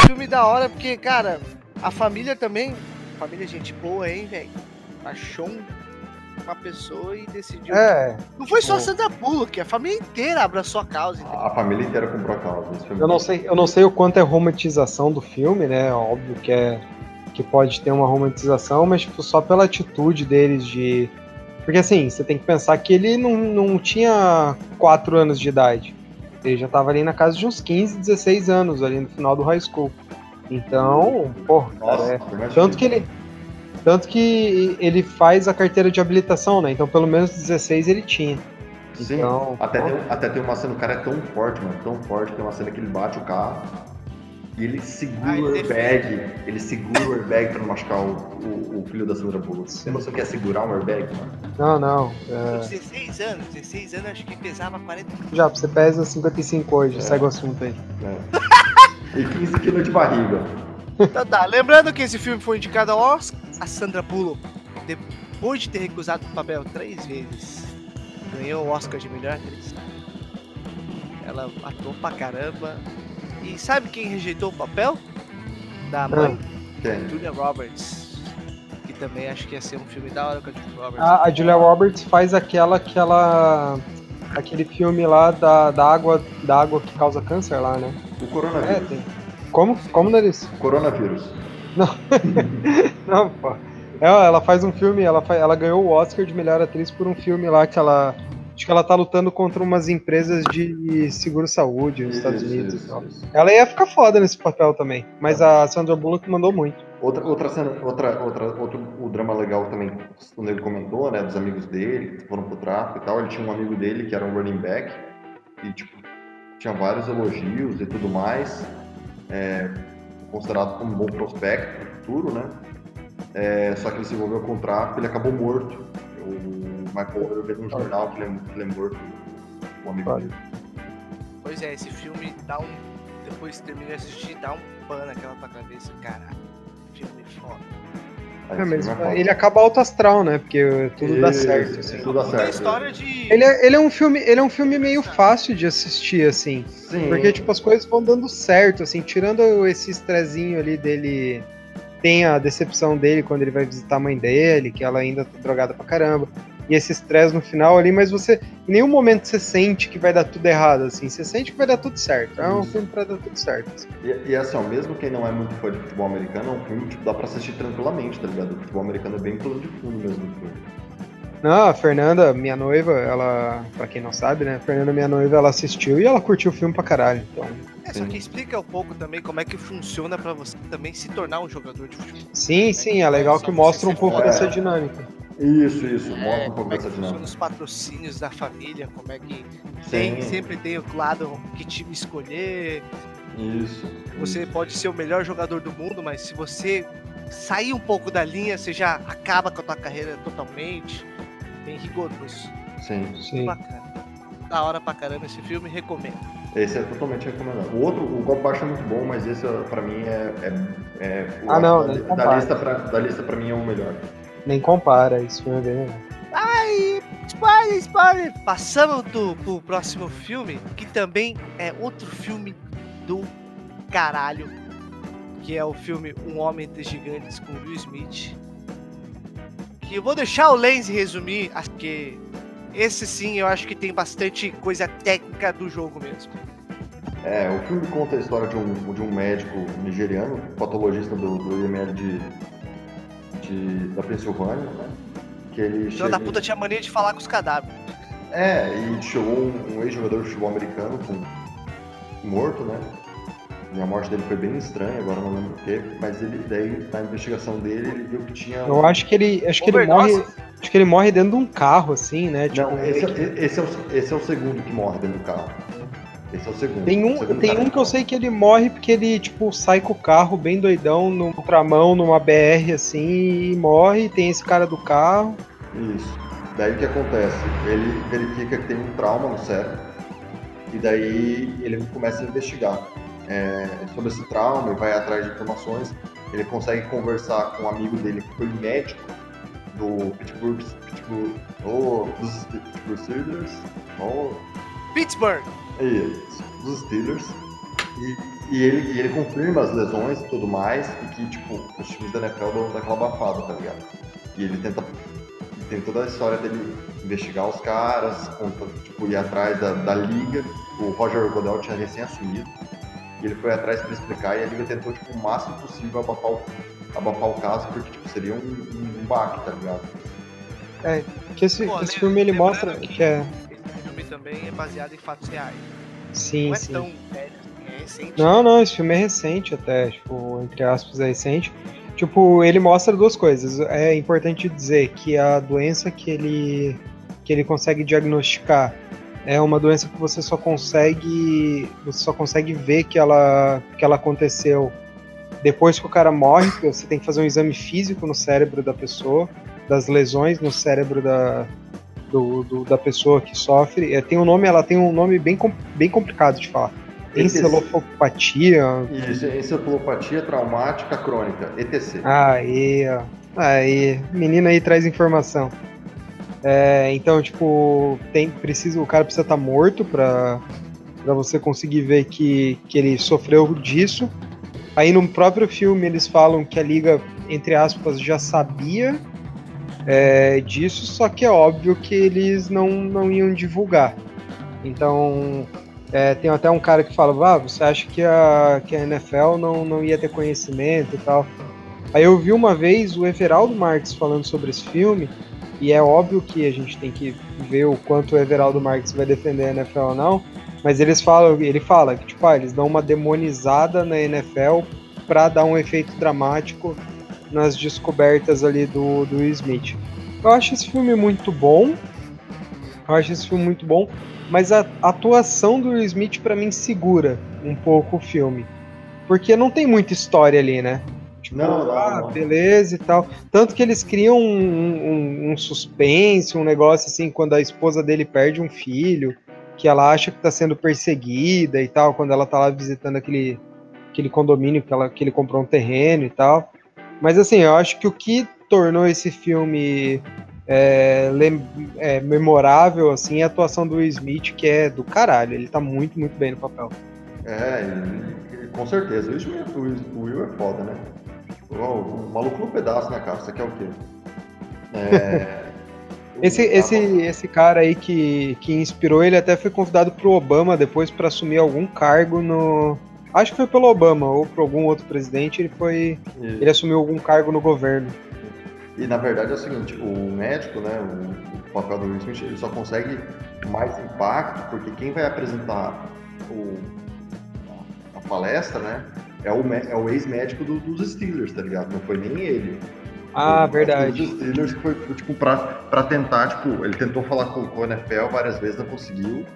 filme da hora, porque, cara, a família também. Família, gente boa, hein, velho? Achou um- uma pessoa e decidiu. É, Não foi só a Sandra Bullock, a família inteira abraçou a causa, entendeu? A família inteira comprou a causa. Esse filme eu não sei, eu não sei o quanto é romantização do filme, né? Óbvio que é que pode ter uma romantização, mas tipo, só pela atitude deles de, Porque assim, você tem que pensar que ele não, não tinha 4 anos de idade. Ele já tava ali na casa de uns 15, 16 anos, ali no final do high school. Então, pô, Nossa, é, tanto que ele. Tanto que ele faz a carteira de habilitação, né? Então pelo menos 16 ele tinha. Sim, Então, até, pô. tem, até tem uma cena, o cara é tão forte, mano, tão forte, tem uma cena que ele bate o carro e ele segura Ah, ele o airbag, ele segura o airbag pra não machucar o, o, o filho da Sandra Bullock. Você noção que é segurar um airbag, mano? Não, não. É, 16 anos, 16 anos acho que pesava 40 já, você pesa 55 hoje, É. segue o assunto aí. né? E 15 quilos de barriga. Então tá, lembrando que esse filme foi indicado ao Oscar, a Sandra Bullock, depois de ter recusado o papel três vezes, ganhou o Oscar de melhor atriz. Ela atuou pra caramba. E sabe quem rejeitou o papel? Da mãe, Tem. Julia Roberts. Que também acho que ia ser um filme da hora com a Julia Roberts. A, a Julia Roberts faz aquela que ela. aquele filme lá da, da água da água que causa câncer lá, né? O É, coronavírus. tem. Como? Como, Nariz? Coronavírus. Não, pô. Ela, ela faz um filme, ela, ela ganhou o Oscar de melhor atriz por um filme lá que ela. Acho que ela tá lutando contra umas empresas de seguro-saúde nos Estados Isso, Unidos e isso, tal. isso. Ela ia ficar foda nesse papel também. Mas a Sandra Bullock mandou muito. Outra, outra cena, outra, outra, outro o drama legal também, quando ele comentou, né, dos amigos dele, que foram pro tráfico e tal, ele tinha um amigo dele que era um running back, e tipo, tinha vários elogios e tudo mais, é, considerado como um bom prospecto pro futuro, né, é, só que ele se envolveu com o tráfico ele acabou morto. Michael Oher veio num jornal que ele é, morto, um amigo dele. Pois é, esse filme dá um. Depois que termina de assistir, dá um pano naquela tua cabeça. Caralho, filme foda. É, mas é ele acaba alto astral, né? Porque tudo dá Isso, certo. assim. Tudo dá certo. história de. Ele é, ele é um filme, ele é um filme meio fácil de assistir, assim. Sim. Porque, tipo, as coisas vão dando certo, assim, tirando esse estrezinho ali dele. Tem a decepção dele quando ele vai visitar a mãe dele, que ela ainda tá drogada pra caramba. E esse estresse no final ali, mas você. Em nenhum momento você sente que vai dar tudo errado, assim. Você sente que vai dar tudo certo. É um Isso. filme pra dar tudo certo. assim. E, e assim, ó, mesmo quem não é muito fã de futebol americano, é um filme que tipo, dá pra assistir tranquilamente, tá ligado? O futebol americano é bem plano de fundo mesmo do filme. Não, a Fernanda, minha noiva, ela. Pra quem não sabe, né? A Fernanda, minha noiva, ela assistiu e ela curtiu o filme pra caralho. Então. É, só que explica um pouco também como é que funciona pra você também se tornar um jogador de futebol. Sim, sim, é legal que mostra um pouco fora. dessa dinâmica. Isso, isso, É, mostra um pouco como é que dessa dinâmica. os patrocínios da família, como é que tem, sempre tem o lado que time escolher. isso. Você isso. pode ser o melhor jogador do mundo, mas se você sair um pouco da linha, você já acaba com a tua carreira totalmente. Bem rigoroso. Sim, Sim. Bacana. Da hora pra caramba esse filme, recomendo. esse é totalmente recomendado. O outro, o Golpe Baixo é muito bom, mas esse pra mim é. é, é o- Ah, não, da, da, lista pra, da lista pra mim é o melhor. Nem compara, esse filme é bem legal. Ai, spoiler, spoiler. Passando do, pro próximo filme, que também é outro filme do caralho, que é o filme Um Homem Entre Gigantes com Will Smith. Que eu vou deixar o Lenz resumir, acho que esse sim eu acho que tem bastante coisa técnica do jogo mesmo. É, o filme conta a história de um, de um médico nigeriano, patologista do, do IML de, de- da Pensilvânia, né? Que ele Filho da chega- puta tinha mania de falar com os cadáveres. É, e chegou um, um ex-jogador de futebol americano com morto, né? E a morte dele foi bem estranha, agora eu não lembro o quê, mas ele daí na investigação dele ele viu que tinha Eu acho que ele. Acho que ele morre. Acho que ele morre dentro de um carro, assim, né? Tipo, Não, esse, é- esse, é o, esse é o segundo que morre dentro do carro. Esse é o segundo. Tem O um, segundo tem um que eu sei que ele morre porque ele, tipo, sai com o carro bem doidão no contramão, numa BR, assim, e morre. Tem esse cara do carro. Isso. Daí o que acontece? Ele verifica que tem um trauma no cérebro e daí ele começa a investigar é, sobre esse trauma e vai atrás de informações. Ele consegue conversar com um amigo dele que foi médico do Pittsburgh, Pittsburgh oh, dos Pittsburgh Steelers, oh, Pittsburgh! Dos Steelers. E, e ele, e ele confirma as lesões e tudo mais, e que, tipo, os times da NFL dão daquela abafada, tá ligado? E ele tenta. e Tem toda a história dele investigar os caras, conta, tipo, ir atrás da, da liga. O Roger Godel tinha recém-assumido. E ele foi atrás pra explicar, e a liga tentou, tipo, o máximo possível abafar o, abafar o caso, porque, tipo, seria um, um, um baque, tá ligado? É, que esse, Pô, esse filme ele mostra que, que é. Também é baseado em fatos reais. Sim, não é sim. tão velho, é recente. Não, não, esse filme é recente até, tipo, entre aspas, é recente. Tipo, ele mostra duas coisas. É importante dizer que a doença que ele que ele consegue diagnosticar é uma doença que você só consegue você só consegue ver que ela que ela aconteceu depois que o cara morre, você tem que fazer um exame físico no cérebro da pessoa, das lesões no cérebro da, do, do, da pessoa que sofre. É, tem um nome, ela tem um nome bem, bem complicado de falar. Encefalopatia. Isso, encefalopatia traumática crônica, ETC. Aí, ó. Aí, menina aí traz informação. É, então, tipo, tem, precisa, o cara precisa estar tá morto para você conseguir ver que, que ele sofreu disso. Aí no próprio filme eles falam que a Liga, entre aspas, já sabia é, disso, só que é óbvio que eles não, não iam divulgar. Então, é, tem até um cara que fala, ah, você acha que a, que a NFL não, não ia ter conhecimento e tal. Aí eu vi uma vez o Everaldo Marques falando sobre esse filme, e é óbvio que a gente tem que ver o quanto o Everaldo Marques vai defender a NFL ou não, mas eles falam, ele fala que tipo, ah, eles dão uma demonizada na NFL para dar um efeito dramático nas descobertas ali do, do Will Smith. Eu acho esse filme muito bom. Eu acho esse filme muito bom, mas a atuação do Will Smith para mim segura um pouco o filme. Porque não tem muita história ali, né? Tipo, não, não, ah, beleza e tal. Tanto que eles criam um, um, um suspense, um negócio assim, quando a esposa dele perde um filho que ela acha que está sendo perseguida e tal, quando ela está lá visitando aquele, aquele condomínio que, ela, que ele comprou um terreno e tal. Mas assim, eu acho que o que tornou esse filme é, é, memorável assim é a atuação do Smith, que é do caralho. Ele tá muito, muito bem no papel. É, com certeza. O Will, o Will é foda, né? O, maluco no pedaço, né, cara? Isso aqui é o quê? É. Esse, esse, esse cara aí que, que inspirou ele até foi convidado pro Obama depois para assumir algum cargo no. Acho que foi pelo Obama ou por algum outro presidente. Ele foi. Isso. Ele assumiu algum cargo no governo. E na verdade é o seguinte: o médico, né, o, papel do Will Smith, ele só consegue mais impacto porque quem vai apresentar o, a, a palestra, né, é o, é o ex-médico do, dos Steelers, tá ligado? Não foi nem ele. Ah, verdade. Os Steelers foi, foi, tipo, pra, pra tentar, tipo, ele tentou falar com, com o NFL várias vezes, não conseguiu.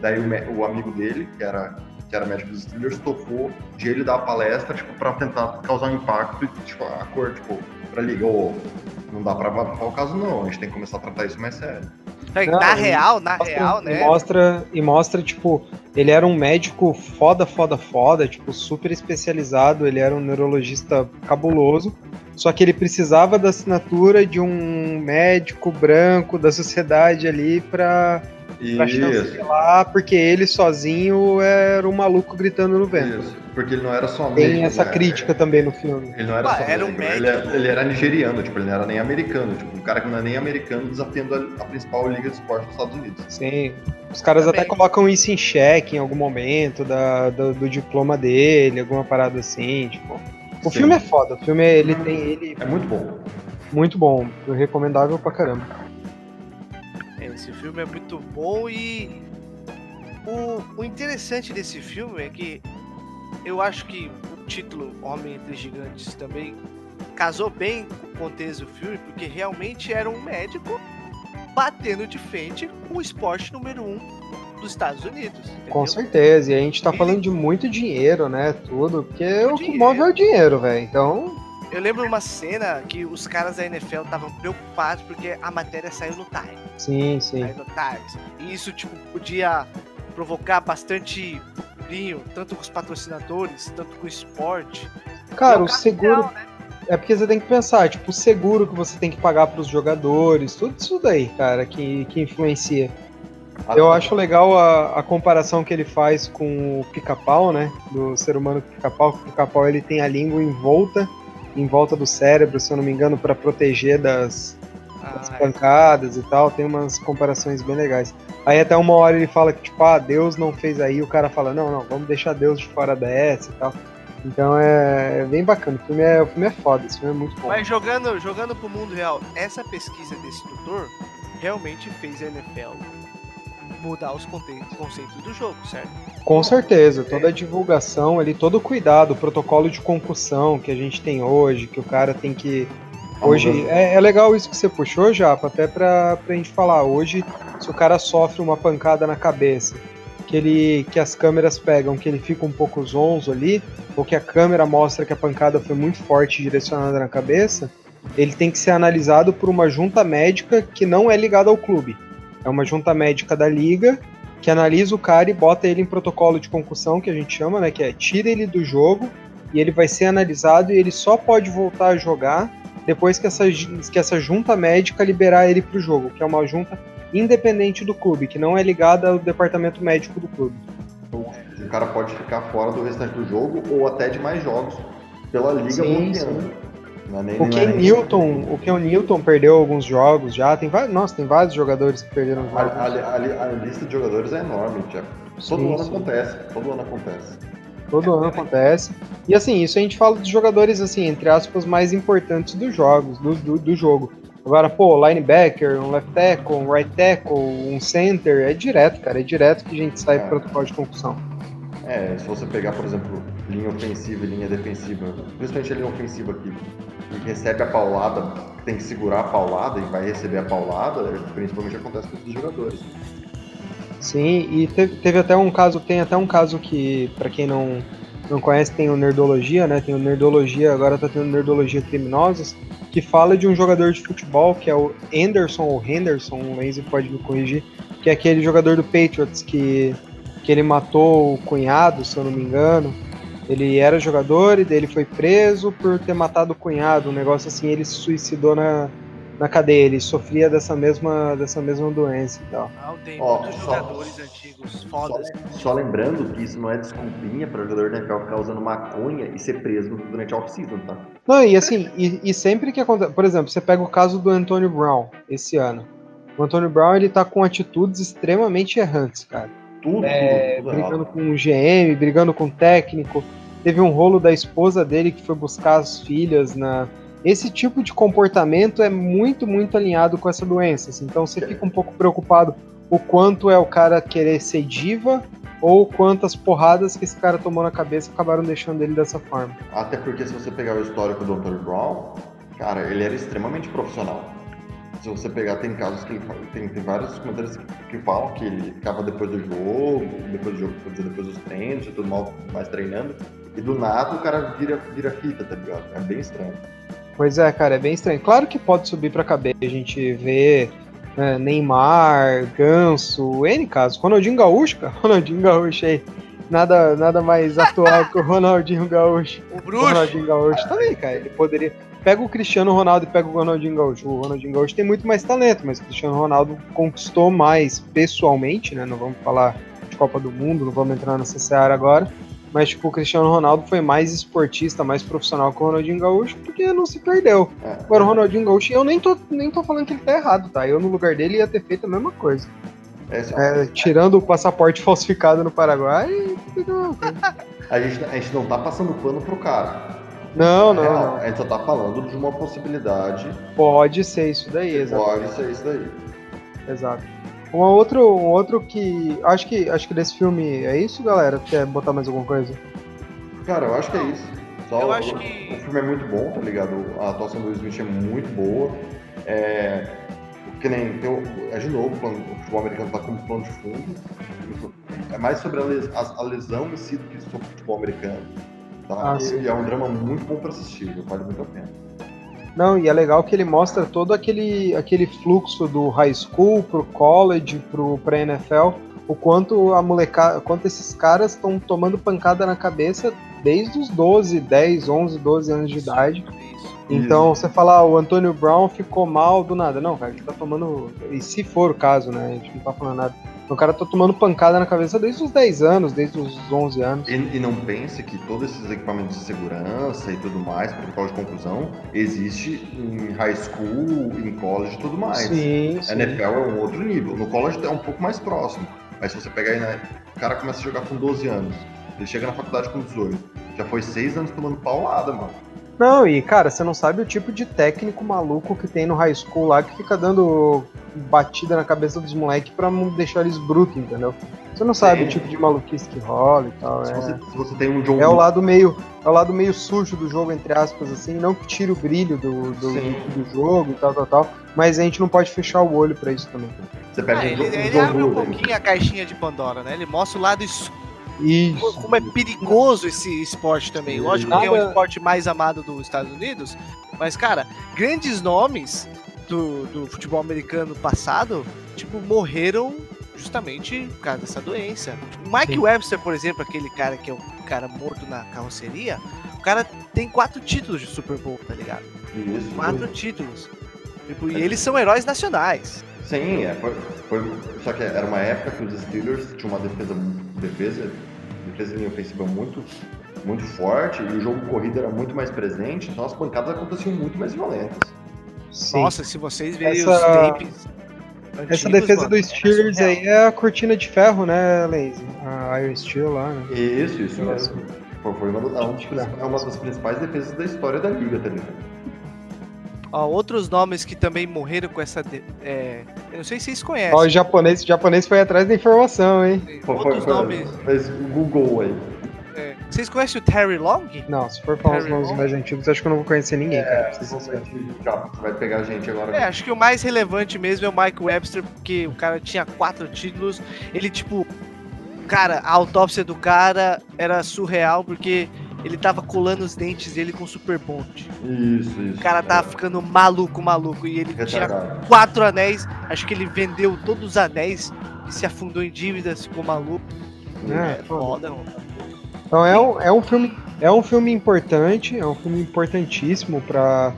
Daí o, o amigo dele, que era, que era médico dos Steelers, topou de ele dar a palestra, tipo, pra tentar causar um impacto e, tipo, a cor, tipo, pra liga, oh, não dá pra abafar o caso não, a gente tem que começar a tratar isso mais sério. Não, na real, na mostra, real, né? E mostra, e mostra, tipo, ele era um médico foda, foda, foda, tipo, super especializado, ele era um neurologista cabuloso, só que ele precisava da assinatura de um médico branco da sociedade ali pra, pra chancelar, porque ele sozinho era um maluco gritando no vento. Isso, porque ele não era só médico. Tem essa né? crítica também no filme. Ele não era ah, só era médico, um médico. Ele, ele, era nigeriano, tipo, ele não era nem americano. Tipo, um cara que não é nem americano desafiando a, a principal liga de esporte dos Estados Unidos. Sim. Os caras também. até colocam isso em xeque em algum momento da, do, do diploma dele, alguma parada assim, tipo. O Sim. filme é foda, o filme ele tem ele é muito bom. Muito bom, recomendável pra caramba. Esse filme é muito bom e o, o interessante desse filme é que eu acho que o título Homem entre Gigantes também casou bem com o contexto do filme, porque realmente era um médico batendo de frente com o esporte número um dos Estados Unidos. Entendeu? Com certeza, e a gente tá falando de muito dinheiro, né? Tudo, porque o que move é o dinheiro, velho. Então. Eu lembro uma cena que os caras da NFL estavam preocupados porque a matéria saiu no Times. Sim, sim. Saiu no Times. E isso, tipo, podia provocar bastante brilho, tanto com os patrocinadores, tanto com o esporte. Cara, o seguro. Né? É porque você tem que pensar, tipo, o seguro que você tem que pagar para os jogadores, tudo isso daí, cara, que, que influencia. Eu acho legal a, a comparação que ele faz com o pica-pau, né? Do ser humano pica-pau. O pica-pau ele tem a língua em volta, em volta do cérebro, se eu não me engano, para proteger das, ah, das é. pancadas e tal. Tem umas comparações bem legais. Aí até uma hora ele fala que, tipo, ah, Deus não fez aí. O cara fala, não, não, vamos deixar Deus de fora dessa e tal. Então é, é bem bacana. O filme é, o filme é foda, esse filme é muito bom. Mas jogando, jogando pro mundo real, essa pesquisa desse doutor realmente fez a NFL mudar os conceitos do jogo, certo? Com certeza, toda a divulgação ali, todo o cuidado, o protocolo de concussão que a gente tem hoje, que o cara tem que. Hoje, é, é legal isso que você puxou, Japa, até pra, pra gente falar. Hoje, se o cara sofre uma pancada na cabeça, que ele que as câmeras pegam, que ele fica um pouco zonzo ali, ou que a câmera mostra que a pancada foi muito forte direcionada na cabeça, ele tem que ser analisado por uma junta médica que não é ligada ao clube. É uma junta médica da liga que analisa o cara e bota ele em protocolo de concussão, que a gente chama, né? Que é tira ele do jogo e ele vai ser analisado e ele só pode voltar a jogar depois que essa, que essa junta médica liberar ele para o jogo, que é uma junta independente do clube, que não é ligada ao departamento médico do clube. O cara pode ficar fora do restante do jogo ou até de mais jogos pela liga sim, sim. É o Ken é Newton, o Ken Newton perdeu alguns jogos já. Tem vários, nossa, tem vários jogadores que perderam jogos. A, a, a, a lista de jogadores é enorme, Tiago. Todo sim, ano sim. acontece. Todo ano acontece. Todo ano acontece. E assim, isso a gente fala dos jogadores, assim, entre aspas, mais importantes dos jogos, do, do, do jogo. Agora, pô, linebacker, um left tackle, um right tackle, um center, é direto, cara. É direto que a gente sai é. pro protocolo de concussão. É, se você pegar, por exemplo, linha ofensiva e linha defensiva, principalmente a linha ofensiva aqui, que recebe a paulada, tem que segurar a paulada e vai receber a paulada, principalmente acontece com os jogadores. Sim, e teve, teve até um caso, tem até um caso que, para quem não, não conhece, tem o Nerdologia, né? Tem o Nerdologia, agora tá tendo Nerdologia Criminosos, que fala de um jogador de futebol que é o Anderson ou Henderson, o Lenzi pode me corrigir, que é aquele jogador do Patriots que, que ele matou o cunhado, se eu não me engano. Ele era jogador e dele foi preso por ter matado o cunhado, um negócio assim, ele se suicidou na, na cadeia, ele sofria dessa mesma, dessa mesma doença e tal. Não, tem oh, muitos só, jogadores antigos fodas. Só, só, lembrando que isso não é desculpinha para o jogador da NFL ficar usando maconha e ser preso durante a off-season, tá? Não, e assim, e, e, sempre que acontece, por exemplo, você pega o caso do Antonio Brown esse ano. O Antonio Brown, ele tá com atitudes extremamente errantes, cara tudo, é, tudo, tudo brigando com o GM, brigando com o técnico. Teve um rolo da esposa dele que foi buscar as filhas na. Esse tipo de comportamento é muito, muito alinhado com essa doença. Assim. Então você fica um pouco preocupado o quanto é o cara querer ser diva ou quantas porradas que esse cara tomou na cabeça acabaram deixando ele dessa forma. Até porque se você pegar o histórico do Dr. Brown, cara, ele era extremamente profissional se você pegar, tem casos que ele tem, tem vários comentários que, que, falam que ele ficava depois do jogo, depois do jogo, depois dos treinos, e tudo mal, mais treinando, e do nada o cara vira, vira fita, tá ligado? É bem estranho. Pois é, cara, é bem estranho. Claro que pode subir pra cabeça, a gente vê né, Neymar, Ganso, N casos. Ronaldinho Gaúcho, cara, Ronaldinho Gaúcho aí. Nada, nada mais atual que o Ronaldinho Gaúcho. O bruxo. O Ronaldinho Gaúcho também, cara. Ele poderia pega o Cristiano Ronaldo e pega o Ronaldinho Gaúcho. O Ronaldinho Gaúcho tem muito mais talento, mas o Cristiano Ronaldo conquistou mais pessoalmente, né? Não vamos falar de Copa do Mundo, não vamos entrar nessa seara agora. Mas, tipo, o Cristiano Ronaldo foi mais esportista, mais profissional que o Ronaldinho Gaúcho, porque não se perdeu. É, Agora, o Ronaldinho Gaúcho, eu nem tô, nem tô falando que ele tá errado, tá? Eu, no lugar dele, ia ter feito a mesma coisa. É, é, tirando o passaporte falsificado no Paraguai. a, gente, a gente não tá passando pano pro cara. Não, não, não. A gente só tá falando de uma possibilidade. Pode ser isso daí, exato. Pode ser isso daí. Exato. Um outro, um outro que. Acho que acho que desse filme é isso, galera? Quer botar mais alguma coisa? Cara, eu acho que é isso. Só eu acho que... O filme é muito bom, tá ligado? A atuação do Will Smith é muito boa. É. Que nem. Tem, é de novo, o futebol americano tá como plano de fundo. É mais sobre a, les, a, a lesão em si do que sobre o futebol americano. Tá? Ah, e, é um drama muito bom para assistir, vale muito a pena. Não, e é legal que ele mostra todo aquele, aquele fluxo do high school pro college, pro pra NFL, o quanto a molecada, quanto esses caras estão tomando pancada na cabeça desde os 12, 10, 11, 12 anos de idade. Então Isso. você fala, ah, o Antônio Brown ficou mal do nada. Não, cara, ele tá tomando. E se for o caso, né? A gente não tá falando nada o cara tá tomando pancada na cabeça desde os 10 anos, desde os 11 anos. E, e não pense que todos esses equipamentos de segurança e tudo mais, protocolo de conclusão, existe em high school, em college e tudo mais. Sim, sim. NFL é um outro nível. No college é um pouco mais próximo. Mas se você pegar aí, né, o cara começa a jogar com 12 anos, ele chega na faculdade com 18. já foi seis anos tomando paulada, mano. Não, e cara, você não sabe o tipo de técnico maluco que tem no high school lá que fica dando batida na cabeça dos moleques pra não deixar eles brutos, entendeu? Você não sabe Sim. o tipo de maluquice que rola e tal. Se, É, você, se você tem um John é o lado meio. É o lado meio sujo do jogo, entre aspas, assim, não que tire o brilho do, do, do jogo e tal, tal, tal. Mas a gente não pode fechar o olho pra isso também. você pega Ah, um, ele, um ele abre um Gruden. pouquinho a caixinha de Pandora, né? Ele mostra o lado escuro, Isso. como é perigoso esse esporte também. Lógico que é um Nada- esporte mais amado dos Estados Unidos, mas, cara, grandes nomes do, do futebol americano passado, tipo, morreram justamente por causa dessa doença. O Mike Sim. Webster, por exemplo, aquele cara que é o cara morto na carroceria, o cara tem quatro títulos de Super Bowl, tá ligado? Isso. Quatro títulos. Tipo, e eles são heróis nacionais. Sim, é, foi, foi- só que era uma época que os Steelers tinham uma defesa, defesa, defesa linha ofensiva muito, muito forte e o jogo corrido era muito mais presente, então as pancadas aconteciam muito mais violentas. Sim. Nossa, se vocês verem Essa- os tapes. Essa antigos, defesa mano, do era Steelers surreal. aí é a cortina de ferro, né, Lazy? A Iron Steel lá, né? Isso, isso mesmo. Foi, foi uma, das- é dos- é uma das principais defesas da história da liga, tá ligado? Ó, outros nomes que também morreram com essa. de- é, eu não sei se vocês conhecem. Ó, o japonês, o japonês foi atrás da informação, hein? Outros foi, nomes. fez o Google aí. é, vocês conhecem o Terry Long? Não, se for falar os nomes Long? mais antigos, acho que eu não vou conhecer ninguém, cara. Provavelmente sincero. já vai pegar a gente agora. É, acho que o mais relevante mesmo é o Mike Webster, porque o cara tinha quatro títulos. Ele, tipo. Cara, a autópsia do cara era surreal, porque ele tava colando os dentes dele com super bond. Isso, isso. O cara tava ficando maluco, maluco. E ele tinha Retardado. quatro anéis. Acho que ele vendeu todos os anéis e se afundou em dívidas, ficou maluco. É, É foda, mano. Então é um, é um filme é um filme importante, é um filme importantíssimo para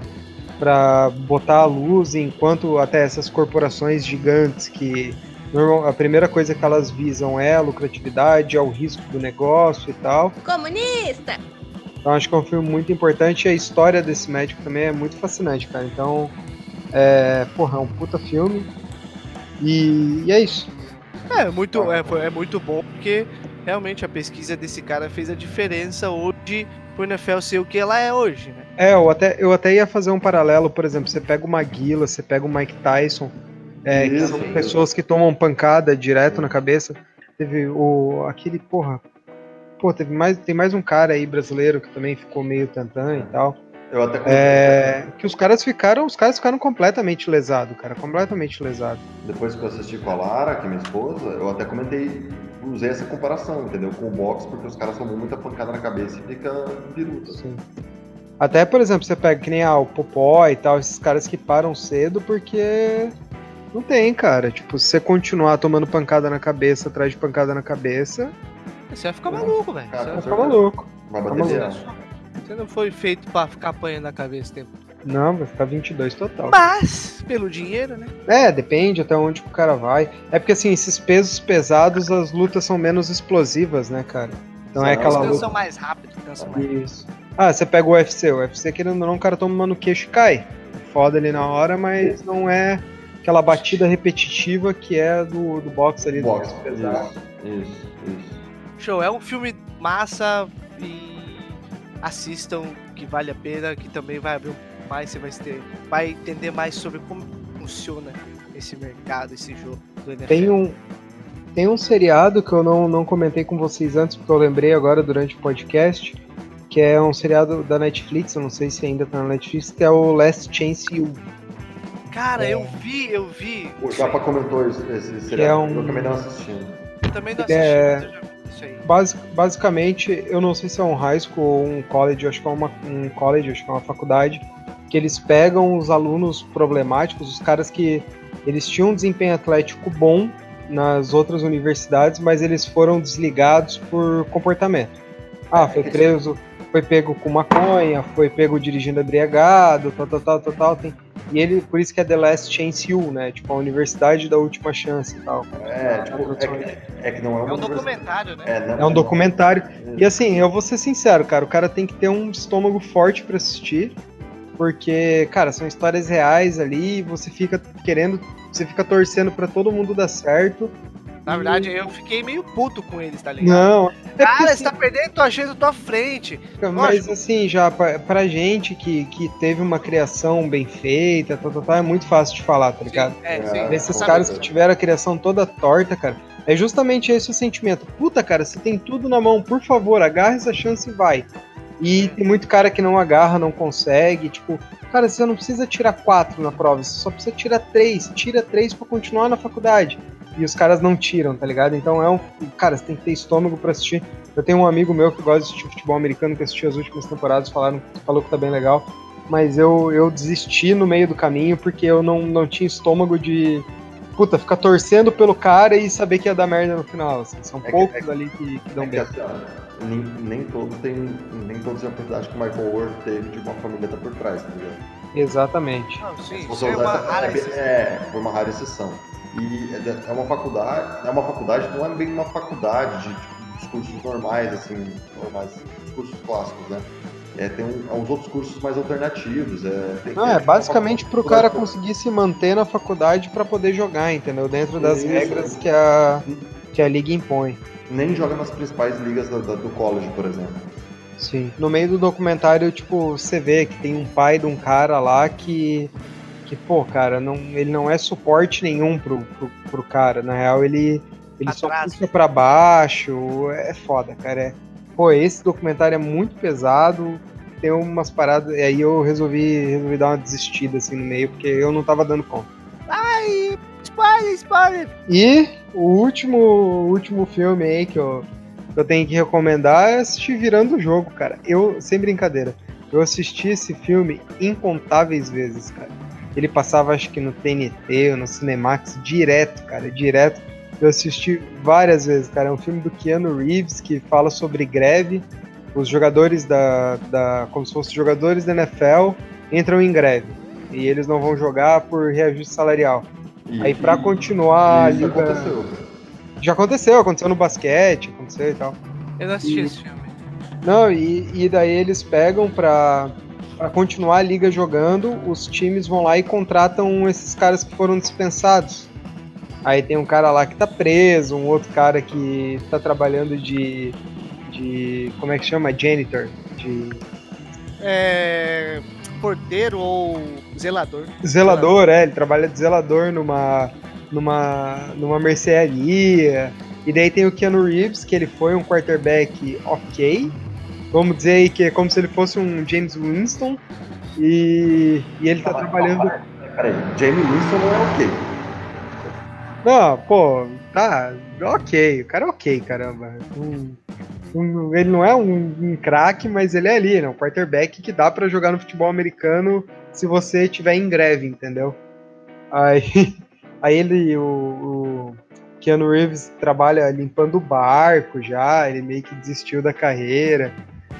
para botar a luz enquanto até essas corporações gigantes que normal, a primeira coisa que elas visam é a lucratividade, é o risco do negócio e tal. Comunista! Então acho que é um filme muito importante e a história desse médico também é muito fascinante, cara. Então, é, porra, é um puta filme. E, e é isso. É muito, é, é muito bom porque realmente a pesquisa desse cara fez a diferença hoje pro NFL ser o que ela é hoje, né? É, eu até, eu até ia fazer um paralelo, por exemplo, você pega o Maguila, você pega o Mike Tyson, é, que são pessoas que tomam pancada direto na cabeça. Teve o. aquele, porra. Pô, teve mais, tem mais um cara aí brasileiro que também ficou meio tantã e tal. Eu até comentei, É, que os caras ficaram. Os caras ficaram completamente lesados, cara. Completamente lesados. depois que eu assisti com a Lara, que é minha esposa, eu até comentei, usei essa comparação, entendeu? Com o boxe, porque os caras tomam muita pancada na cabeça e fica biruta. Sim. Até, por exemplo, você pega que nem ah, o Popó e tal, esses caras que param cedo porque não tem, cara. Tipo, se você continuar tomando pancada na cabeça, atrás de pancada na cabeça, Você vai ficar maluco, velho. Você vai ficar maluco. Vai bater maluco. Você não foi feito pra ficar apanhando na cabeça o tempo. Não, vai ficar 22 total. Mas, pelo dinheiro, né? É, depende até onde que o cara vai. É porque assim, esses pesos pesados, as lutas são menos explosivas, né, cara? Então é São, aquela Os luta. cansam mais rápido, cansam mais. Isso. Ah, você pega o UFC. O UFC, querendo ou não, o cara toma uma no queixo e cai. Foda ali na hora, mas não é aquela batida repetitiva que é do, do boxe ali. do Boxe, peso pesado. isso, isso, isso. Show, é um filme massa e assistam, que vale a pena, que também vai abrir um pouco mais, você vai, ter, vai entender mais sobre como funciona esse mercado, esse jogo do NFL. Tem um, tem um seriado que eu não, não comentei com vocês antes, porque eu lembrei agora durante o podcast, que é um seriado da Netflix, eu não sei se ainda tá na Netflix, que é o Last Chance You. Cara, eu vi, eu vi. O Chapa comentou esse, esse é seriado, um- eu também não assisti. Eu também não assisti, É. isso aí. Basicamente, eu não sei se é um high school ou um college, acho que é uma, um college, acho que é uma faculdade, que eles pegam os alunos problemáticos, os caras que eles tinham um desempenho atlético bom nas outras universidades, mas eles foram desligados por comportamento. Ah, foi preso, foi pego com maconha, foi pego dirigindo embriagado, tal, tal, tal, tal, tal. Tem, e ele, por isso que é The Last Chance U, né? Tipo, a universidade da última chance e tal. É, tipo, é, que- é que não é É um documentário, né? É, não- É um documentário. E assim, eu vou ser sincero, cara, o cara tem que ter um estômago forte pra assistir, porque, cara, são histórias reais ali, você fica querendo, você fica torcendo pra todo mundo dar certo. Na verdade, eu fiquei meio puto com eles, tá ligado? Não, é Cara, porque, você tá perdendo tua chance da tua frente. Mas Lógico. assim, já pra, pra gente que, que teve uma criação bem feita, tá, tá, tá, é muito fácil de falar, tá ligado? É, É, sim. Esses com caras que tiveram a criação toda torta, cara, é justamente esse o sentimento. Puta, cara, você tem tudo na mão, por favor, agarra essa chance e vai. E tem muito cara que não agarra, não consegue. Tipo, cara, você não precisa tirar quatro na prova, você só precisa tirar três. Tira três pra continuar na faculdade. E os caras não tiram, tá ligado? Então é um. Cara, você tem que ter estômago pra assistir. Eu tenho um amigo meu que gosta de assistir futebol americano, que assistiu as últimas temporadas, falaram, falou que tá bem legal. Mas eu, eu desisti no meio do caminho porque eu não, não tinha estômago de. Puta, ficar torcendo pelo cara e saber que ia dar merda no final. assim. São que- poucos é que- ali que, que dão É que, bem. assim, ó, nem, nem todos têm, nem todos têm a oportunidade que o Michael Ward teve de uma família tá por trás, tá ligado? Exatamente. Não, sim, você é uma essa- rara é, exceção. é, foi uma rara exceção. E é é uma faculdade, é uma faculdade, não é bem uma faculdade de, tipo, dos cursos normais, assim, normais, os cursos clássicos, né? É, tem um, uns outros cursos mais alternativos. É, tem, Não, é tipo, basicamente pro faculdade- cara conseguir se manter na faculdade pra poder jogar, entendeu? Dentro das Isso. regras que a, que a liga impõe. Nem joga nas principais ligas da- da- do college, por exemplo. Sim. No meio do documentário, tipo, você vê que tem um pai de um cara lá que. Que, pô, cara, não, ele não é suporte nenhum pro, pro, pro cara. Na real, ele, ele só puxa pra baixo. É foda, cara. É, pô, esse documentário é muito pesado. Tem umas paradas. E aí eu resolvi, resolvi dar uma desistida assim no meio, porque eu não tava dando conta. Ai, spoiler, spoiler. E o último, último filme aí que eu, que eu tenho que recomendar é assistir Virando o Jogo, cara. Eu, sem brincadeira, eu assisti esse filme incontáveis vezes, cara. Ele passava, acho que no TNT ou no Cinemax, direto, cara, direto. Eu assisti várias vezes, cara. É um filme do Keanu Reeves que fala sobre greve. Os jogadores da, da como se fossem jogadores da NFL, entram em greve. E eles não vão jogar por reajuste salarial. E- Aí pra e- continuar a e isso liga. aconteceu. Já aconteceu, aconteceu no basquete, aconteceu e tal. Eu não assisti E- esse filme. Não, e, e daí eles pegam pra, pra continuar a liga jogando, os times vão lá e contratam esses caras que foram dispensados. Aí tem um cara lá que tá preso, um outro cara que tá trabalhando de. de. como é que chama? Janitor. De. É. Porteiro ou zelador. Zelador, é, ele trabalha de zelador numa, numa, numa mercearia. E daí tem o Keanu Reeves, que ele foi um quarterback ok. Vamos dizer aí que é como se ele fosse um James Winston. E, e ele tá trabalhando. Peraí, Jamie Winston não é ok. Não, pô, tá ok. O cara é ok, caramba. Um- um- ele não é um, um craque, mas ele é ali, né? Um quarterback que dá pra jogar no futebol americano se você tiver em greve, entendeu? Aí, aí ele, o, o Keanu Reeves trabalha limpando o barco já, ele meio que desistiu da carreira.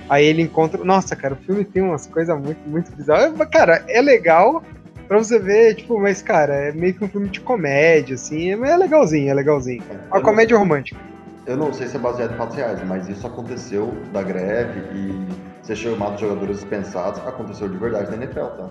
Aí ele encontra. Nossa, cara, o filme tem umas coisas muito, muito bizarras. Cara, é legal pra você ver, tipo, mas, cara, é meio que um filme de comédia, assim. Mas é legalzinho, é legalzinho. Uma comédia romântica. eu não sei se é baseado em fatos reais, mas isso aconteceu da greve e ser chamado jogadores dispensados aconteceu de verdade na NFL, tá?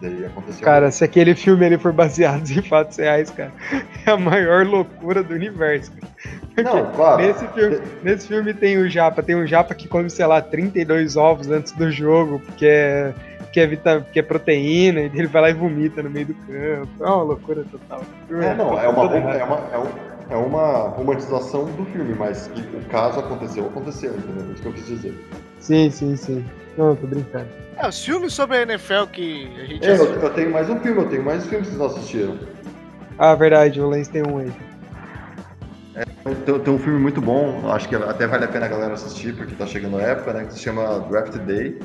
Daí aconteceu. Cara, se aquele filme ali for baseado em fatos reais, cara, é a maior loucura do universo. Cara. Porque não, claro. nesse, filme, nesse filme tem o Japa, tem um Japa que come, sei lá, 32 ovos antes do jogo, porque é, porque é, vita, porque é proteína, e ele vai lá e vomita no meio do campo. É uma loucura total. É, não, é uma, Tudo errado. é, uma, é, um- é uma romantização do filme, mas que o caso aconteceu, aconteceu, entendeu? É Isso que eu quis dizer. Sim, sim, sim. Não, tô brincando. É, os filmes sobre a NFL que a gente É, eu, eu tenho mais um filme, eu tenho mais filmes que vocês não assistiram. Ah, verdade, o Lens tem um aí. Tem, tem um filme muito bom, acho que até vale a pena a galera assistir, porque tá chegando a época, né? Que se chama Draft Day,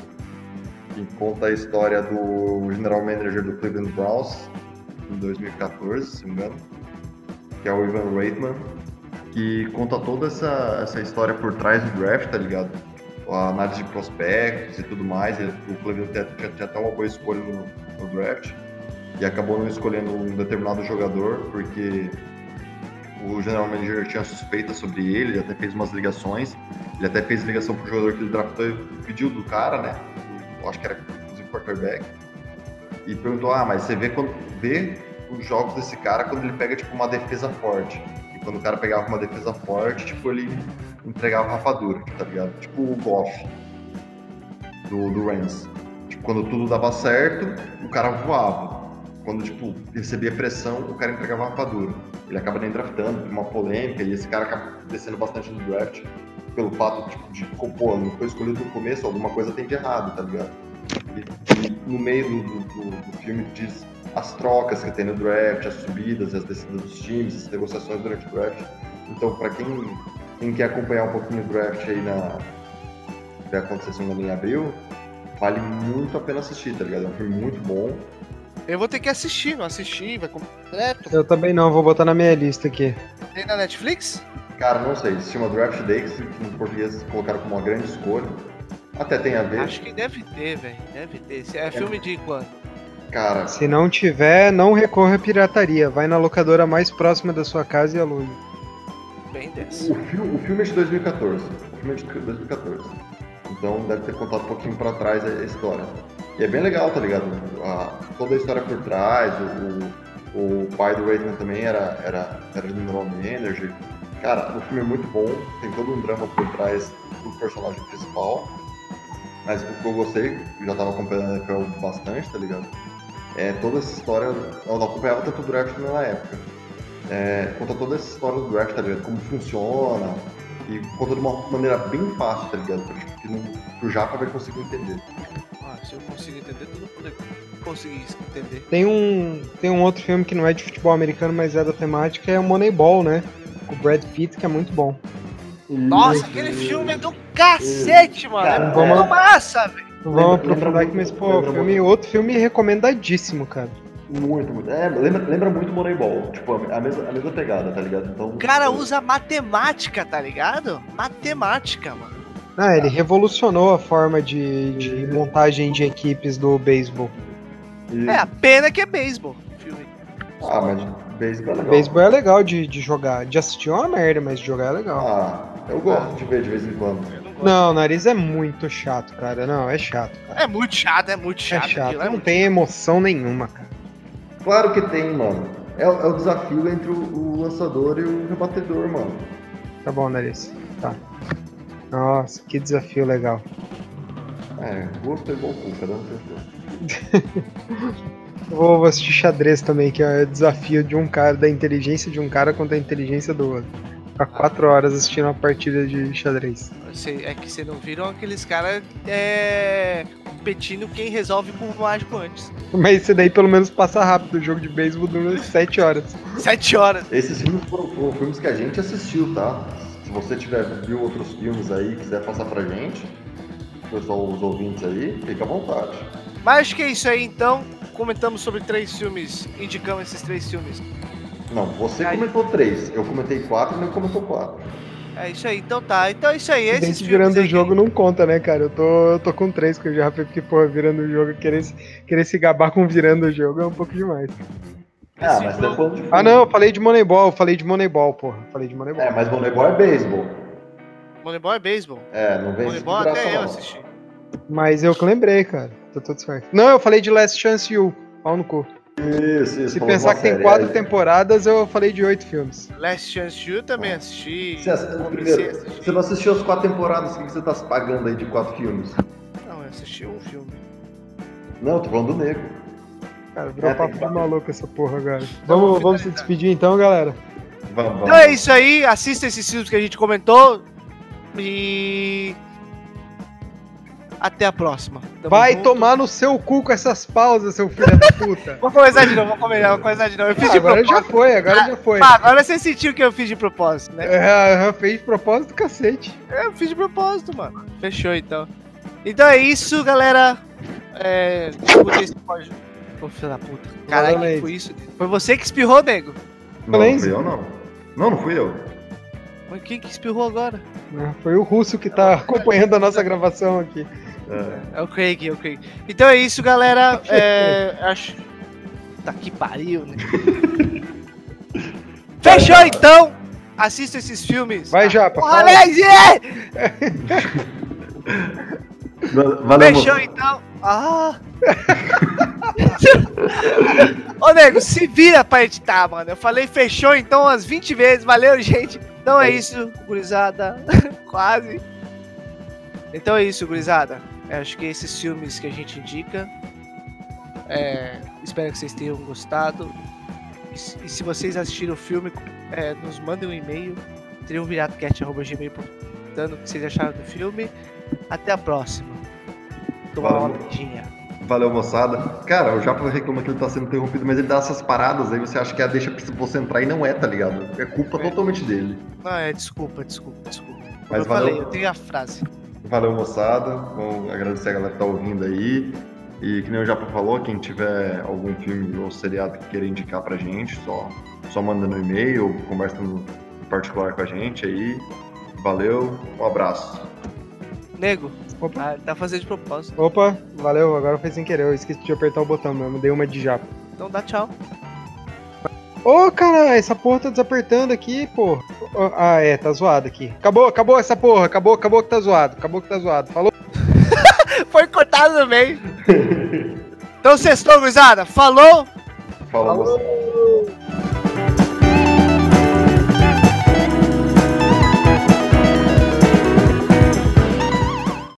que conta a história do general manager do Cleveland Browns em 2014, se não me engano, que é o Ivan Reitman, que conta toda essa, essa história por trás do draft, tá ligado? A análise de prospectos e tudo mais. O Cleveland tinha- tinha até uma boa escolha no, no draft e acabou não escolhendo um determinado jogador porque o general manager tinha suspeita sobre ele, ele até fez umas ligações, ele até fez ligação pro jogador que ele draftou e pediu do cara, né? Acho que era inclusive quarterback. E perguntou: "Ah, mas você vê quando vê os jogos desse cara quando ele pega tipo uma defesa forte. E Quando o cara pegava uma defesa forte, tipo, ele entregava rapadura, tá ligado? Tipo o Goff do, do Rams. Tipo, quando tudo dava certo, o cara voava. Quando, tipo, recebia pressão, o cara entregava rapadura. Ele acaba nem draftando, uma polêmica, e esse cara acaba descendo bastante no draft pelo fato tipo, de, pô, não foi escolhido no começo, alguma coisa tem de errado, tá ligado? E, e no meio do, do, do, filme diz as trocas que tem no draft, as subidas, as descidas dos times, as negociações durante o draft. Então, para quem, quem quer acompanhar um pouquinho o draft aí na que vai acontecer se em abril, vale muito a pena assistir, tá ligado? É um filme muito bom. Eu vou ter que assistir, não assisti, vai completo. Eu também não, vou botar na minha lista aqui. Tem na Netflix? Cara, não sei, se chama Draft Day, que no português colocaram como uma grande escolha. Até tem a ver. Acho que deve ter, velho. Deve ter. É, é filme de quando? Cara. Se não tiver, não recorra à pirataria. Vai na locadora mais próxima da sua casa e alugue. Bem desse. O filme, o filme é de 2014. O filme é de 2014. Então deve ter contado um pouquinho pra trás a história. E é bem legal, tá ligado? A, toda a história por trás, o, o, o pai do Raiden também era, era, era general manager. Cara, o filme é muito bom, tem todo um drama por trás do personagem principal. Mas o que eu gostei, eu já tava acompanhando a NFL bastante, tá ligado? É toda essa história, eu não acompanhava tanto o draft na época. É, conta toda essa história do draft, tá ligado? Como funciona, e conta de uma maneira bem fácil, tá ligado? Que, não, que o Japa vai conseguir entender. Ah, se eu conseguir entender, tudo poder conseguir entender. Tem um, tem um outro filme que não é de futebol americano, mas é da temática, é o Moneyball, né? Com o Brad Pitt, que é muito bom. Nossa, aquele filme é do cacete, mano. Cara, é vamos, muito massa, velho. Vamos aprofundar aqui, mas, pô, filme, outro filme recomendadíssimo, cara. Muito, muito. É, lembra, lembra muito Moneyball. Tipo, a mesma, a mesma pegada, tá ligado? Então, o cara usa matemática, tá ligado? Matemática, mano. Ah, ele revolucionou a forma de, de montagem de equipes do beisebol. É, a pena que é beisebol. Ah, mas beisebol é legal. Beisebol é legal de, de jogar. De assistir é uma merda, mas de jogar é legal. Ah, eu gosto de ver de vez em quando. Não, o nariz é muito chato, cara. Não, é chato, cara. É muito chato, é muito chato. É chato, é não tem emoção nenhuma, cara. Claro que tem, mano. É, é o desafio entre o, o, lançador e o rebatedor, mano. Tá bom, nariz. Tá. Nossa, que desafio legal. É, gosto é igual cu, cada um tem Vou assistir xadrez também, que é o desafio de um cara, da inteligência de um cara contra a inteligência do outro. Ficar quatro horas assistindo uma partida de xadrez. É que vocês não viram aqueles caras é, competindo quem resolve com o mágico antes. Mas isso daí pelo menos passa rápido. O jogo de beisebol dura sete horas. Sete horas. Esses filmes foram, foram filmes que a gente assistiu, tá? Se você tiver viu outros filmes aí quiser passar pra gente, pessoal, os ouvintes aí, fica à vontade. Mas acho que é isso aí então comentamos sobre três filmes, indicamos esses três filmes. Não, você aí... comentou três, eu comentei quatro e não comentou quatro. É isso aí, então tá. Então é isso aí. Esses virando o jogo não conta, né, cara? Eu tô, eu tô com três, que eu já porque, pô, virando o jogo, querer, querer se gabar com virando o jogo é um pouco demais. Ah, mas depois de Ah, não, eu falei de Moneyball, eu falei de Moneyball, porra. Falei de Moneyball. É, mas Moneyball é beisebol. Moneyball é beisebol. É, não vem Moneyball até eu assisti. Mas eu que lembrei, cara. Tá tudo certo. Não, eu falei de Last Chance You. Pau no cu. Isso, isso. Se pensar que tem quatro temporadas, eu falei de oito filmes. Last Chance You também assisti. Você, assistiu, primeiro, assistir. você não assistiu as quatro temporadas, o que você tá se pagando aí de quatro filmes? Não, eu assisti um filme. Não, tô falando do negro. Cara, virou é, papo de maluco essa porra agora. Vamos, vamos se despedir então, galera. Vamos, vamos. Então é isso aí, assista esses filmes que a gente comentou. E até a próxima. Tamo Vai junto. tomar no seu cu com essas pausas, seu filho da puta. vou começar de novo, vou começar, vou começar de novo. Eu fiz ah, de agora propósito. já foi, agora ah, já foi. Ah, agora você sentiu que eu fiz de propósito, né? É, eu fiz de propósito, cacete. É, eu fiz de propósito, mano. Fechou então. Então é isso, galera. É. Escutei esse pode. Ô, filho da puta. Caralho, que foi isso? Foi você que espirrou, nego? Não, não fui eu, não. Não, não fui eu. Mas quem que espirrou agora? Foi o russo que tá acompanhando a nossa gravação aqui. É. é o Craig, é o Craig. Então é isso, galera. É, acho. Tá que pariu, né? Fechou então! Assista esses filmes. Vai já, Porra, Valeu, Fechou então. Ah! Ô, Ô, nego, se vira pra editar, mano. Eu falei fechou então umas 20 vezes. Valeu, gente. Então é isso, gurizada. Quase. Então é isso, gurizada. Eu acho que esses filmes que a gente indica. É, espero que vocês tenham gostado. E, se- e se vocês assistiram o filme, é, nos mandem um e-mail. triunviratocast.gmail.com dando o que vocês acharam do filme. Até a próxima. Tomar uma beijinha. Valeu, moçada. Cara, o Japa reclama que ele tá sendo interrompido, mas ele dá essas paradas aí, você acha que é a deixa pra você entrar e não é, tá ligado? É culpa É. totalmente dele. Não, é desculpa, desculpa, desculpa. Mas eu valeu. falei, eu tenho a frase. Valeu, moçada. Vamos agradecer a galera que tá ouvindo aí. E que nem o Japa falou, quem tiver algum filme ou seriado que queira indicar pra gente, só, só manda no e-mail ou conversa no particular com a gente aí. Valeu, um abraço. Nego, Opa. ah, tá fazendo de propósito. Opa, valeu, agora foi sem querer, eu esqueci de apertar o botão mesmo, dei uma de japa. Então dá tchau. Ô, cara, essa porra tá desapertando aqui, pô. Ô, Ah, é, tá zoado aqui. Acabou, acabou essa porra, acabou, acabou que tá zoado, acabou que tá zoado. Falou? Foi cortado meio. então, sextou, gurizada. Falou. Falou, Falou.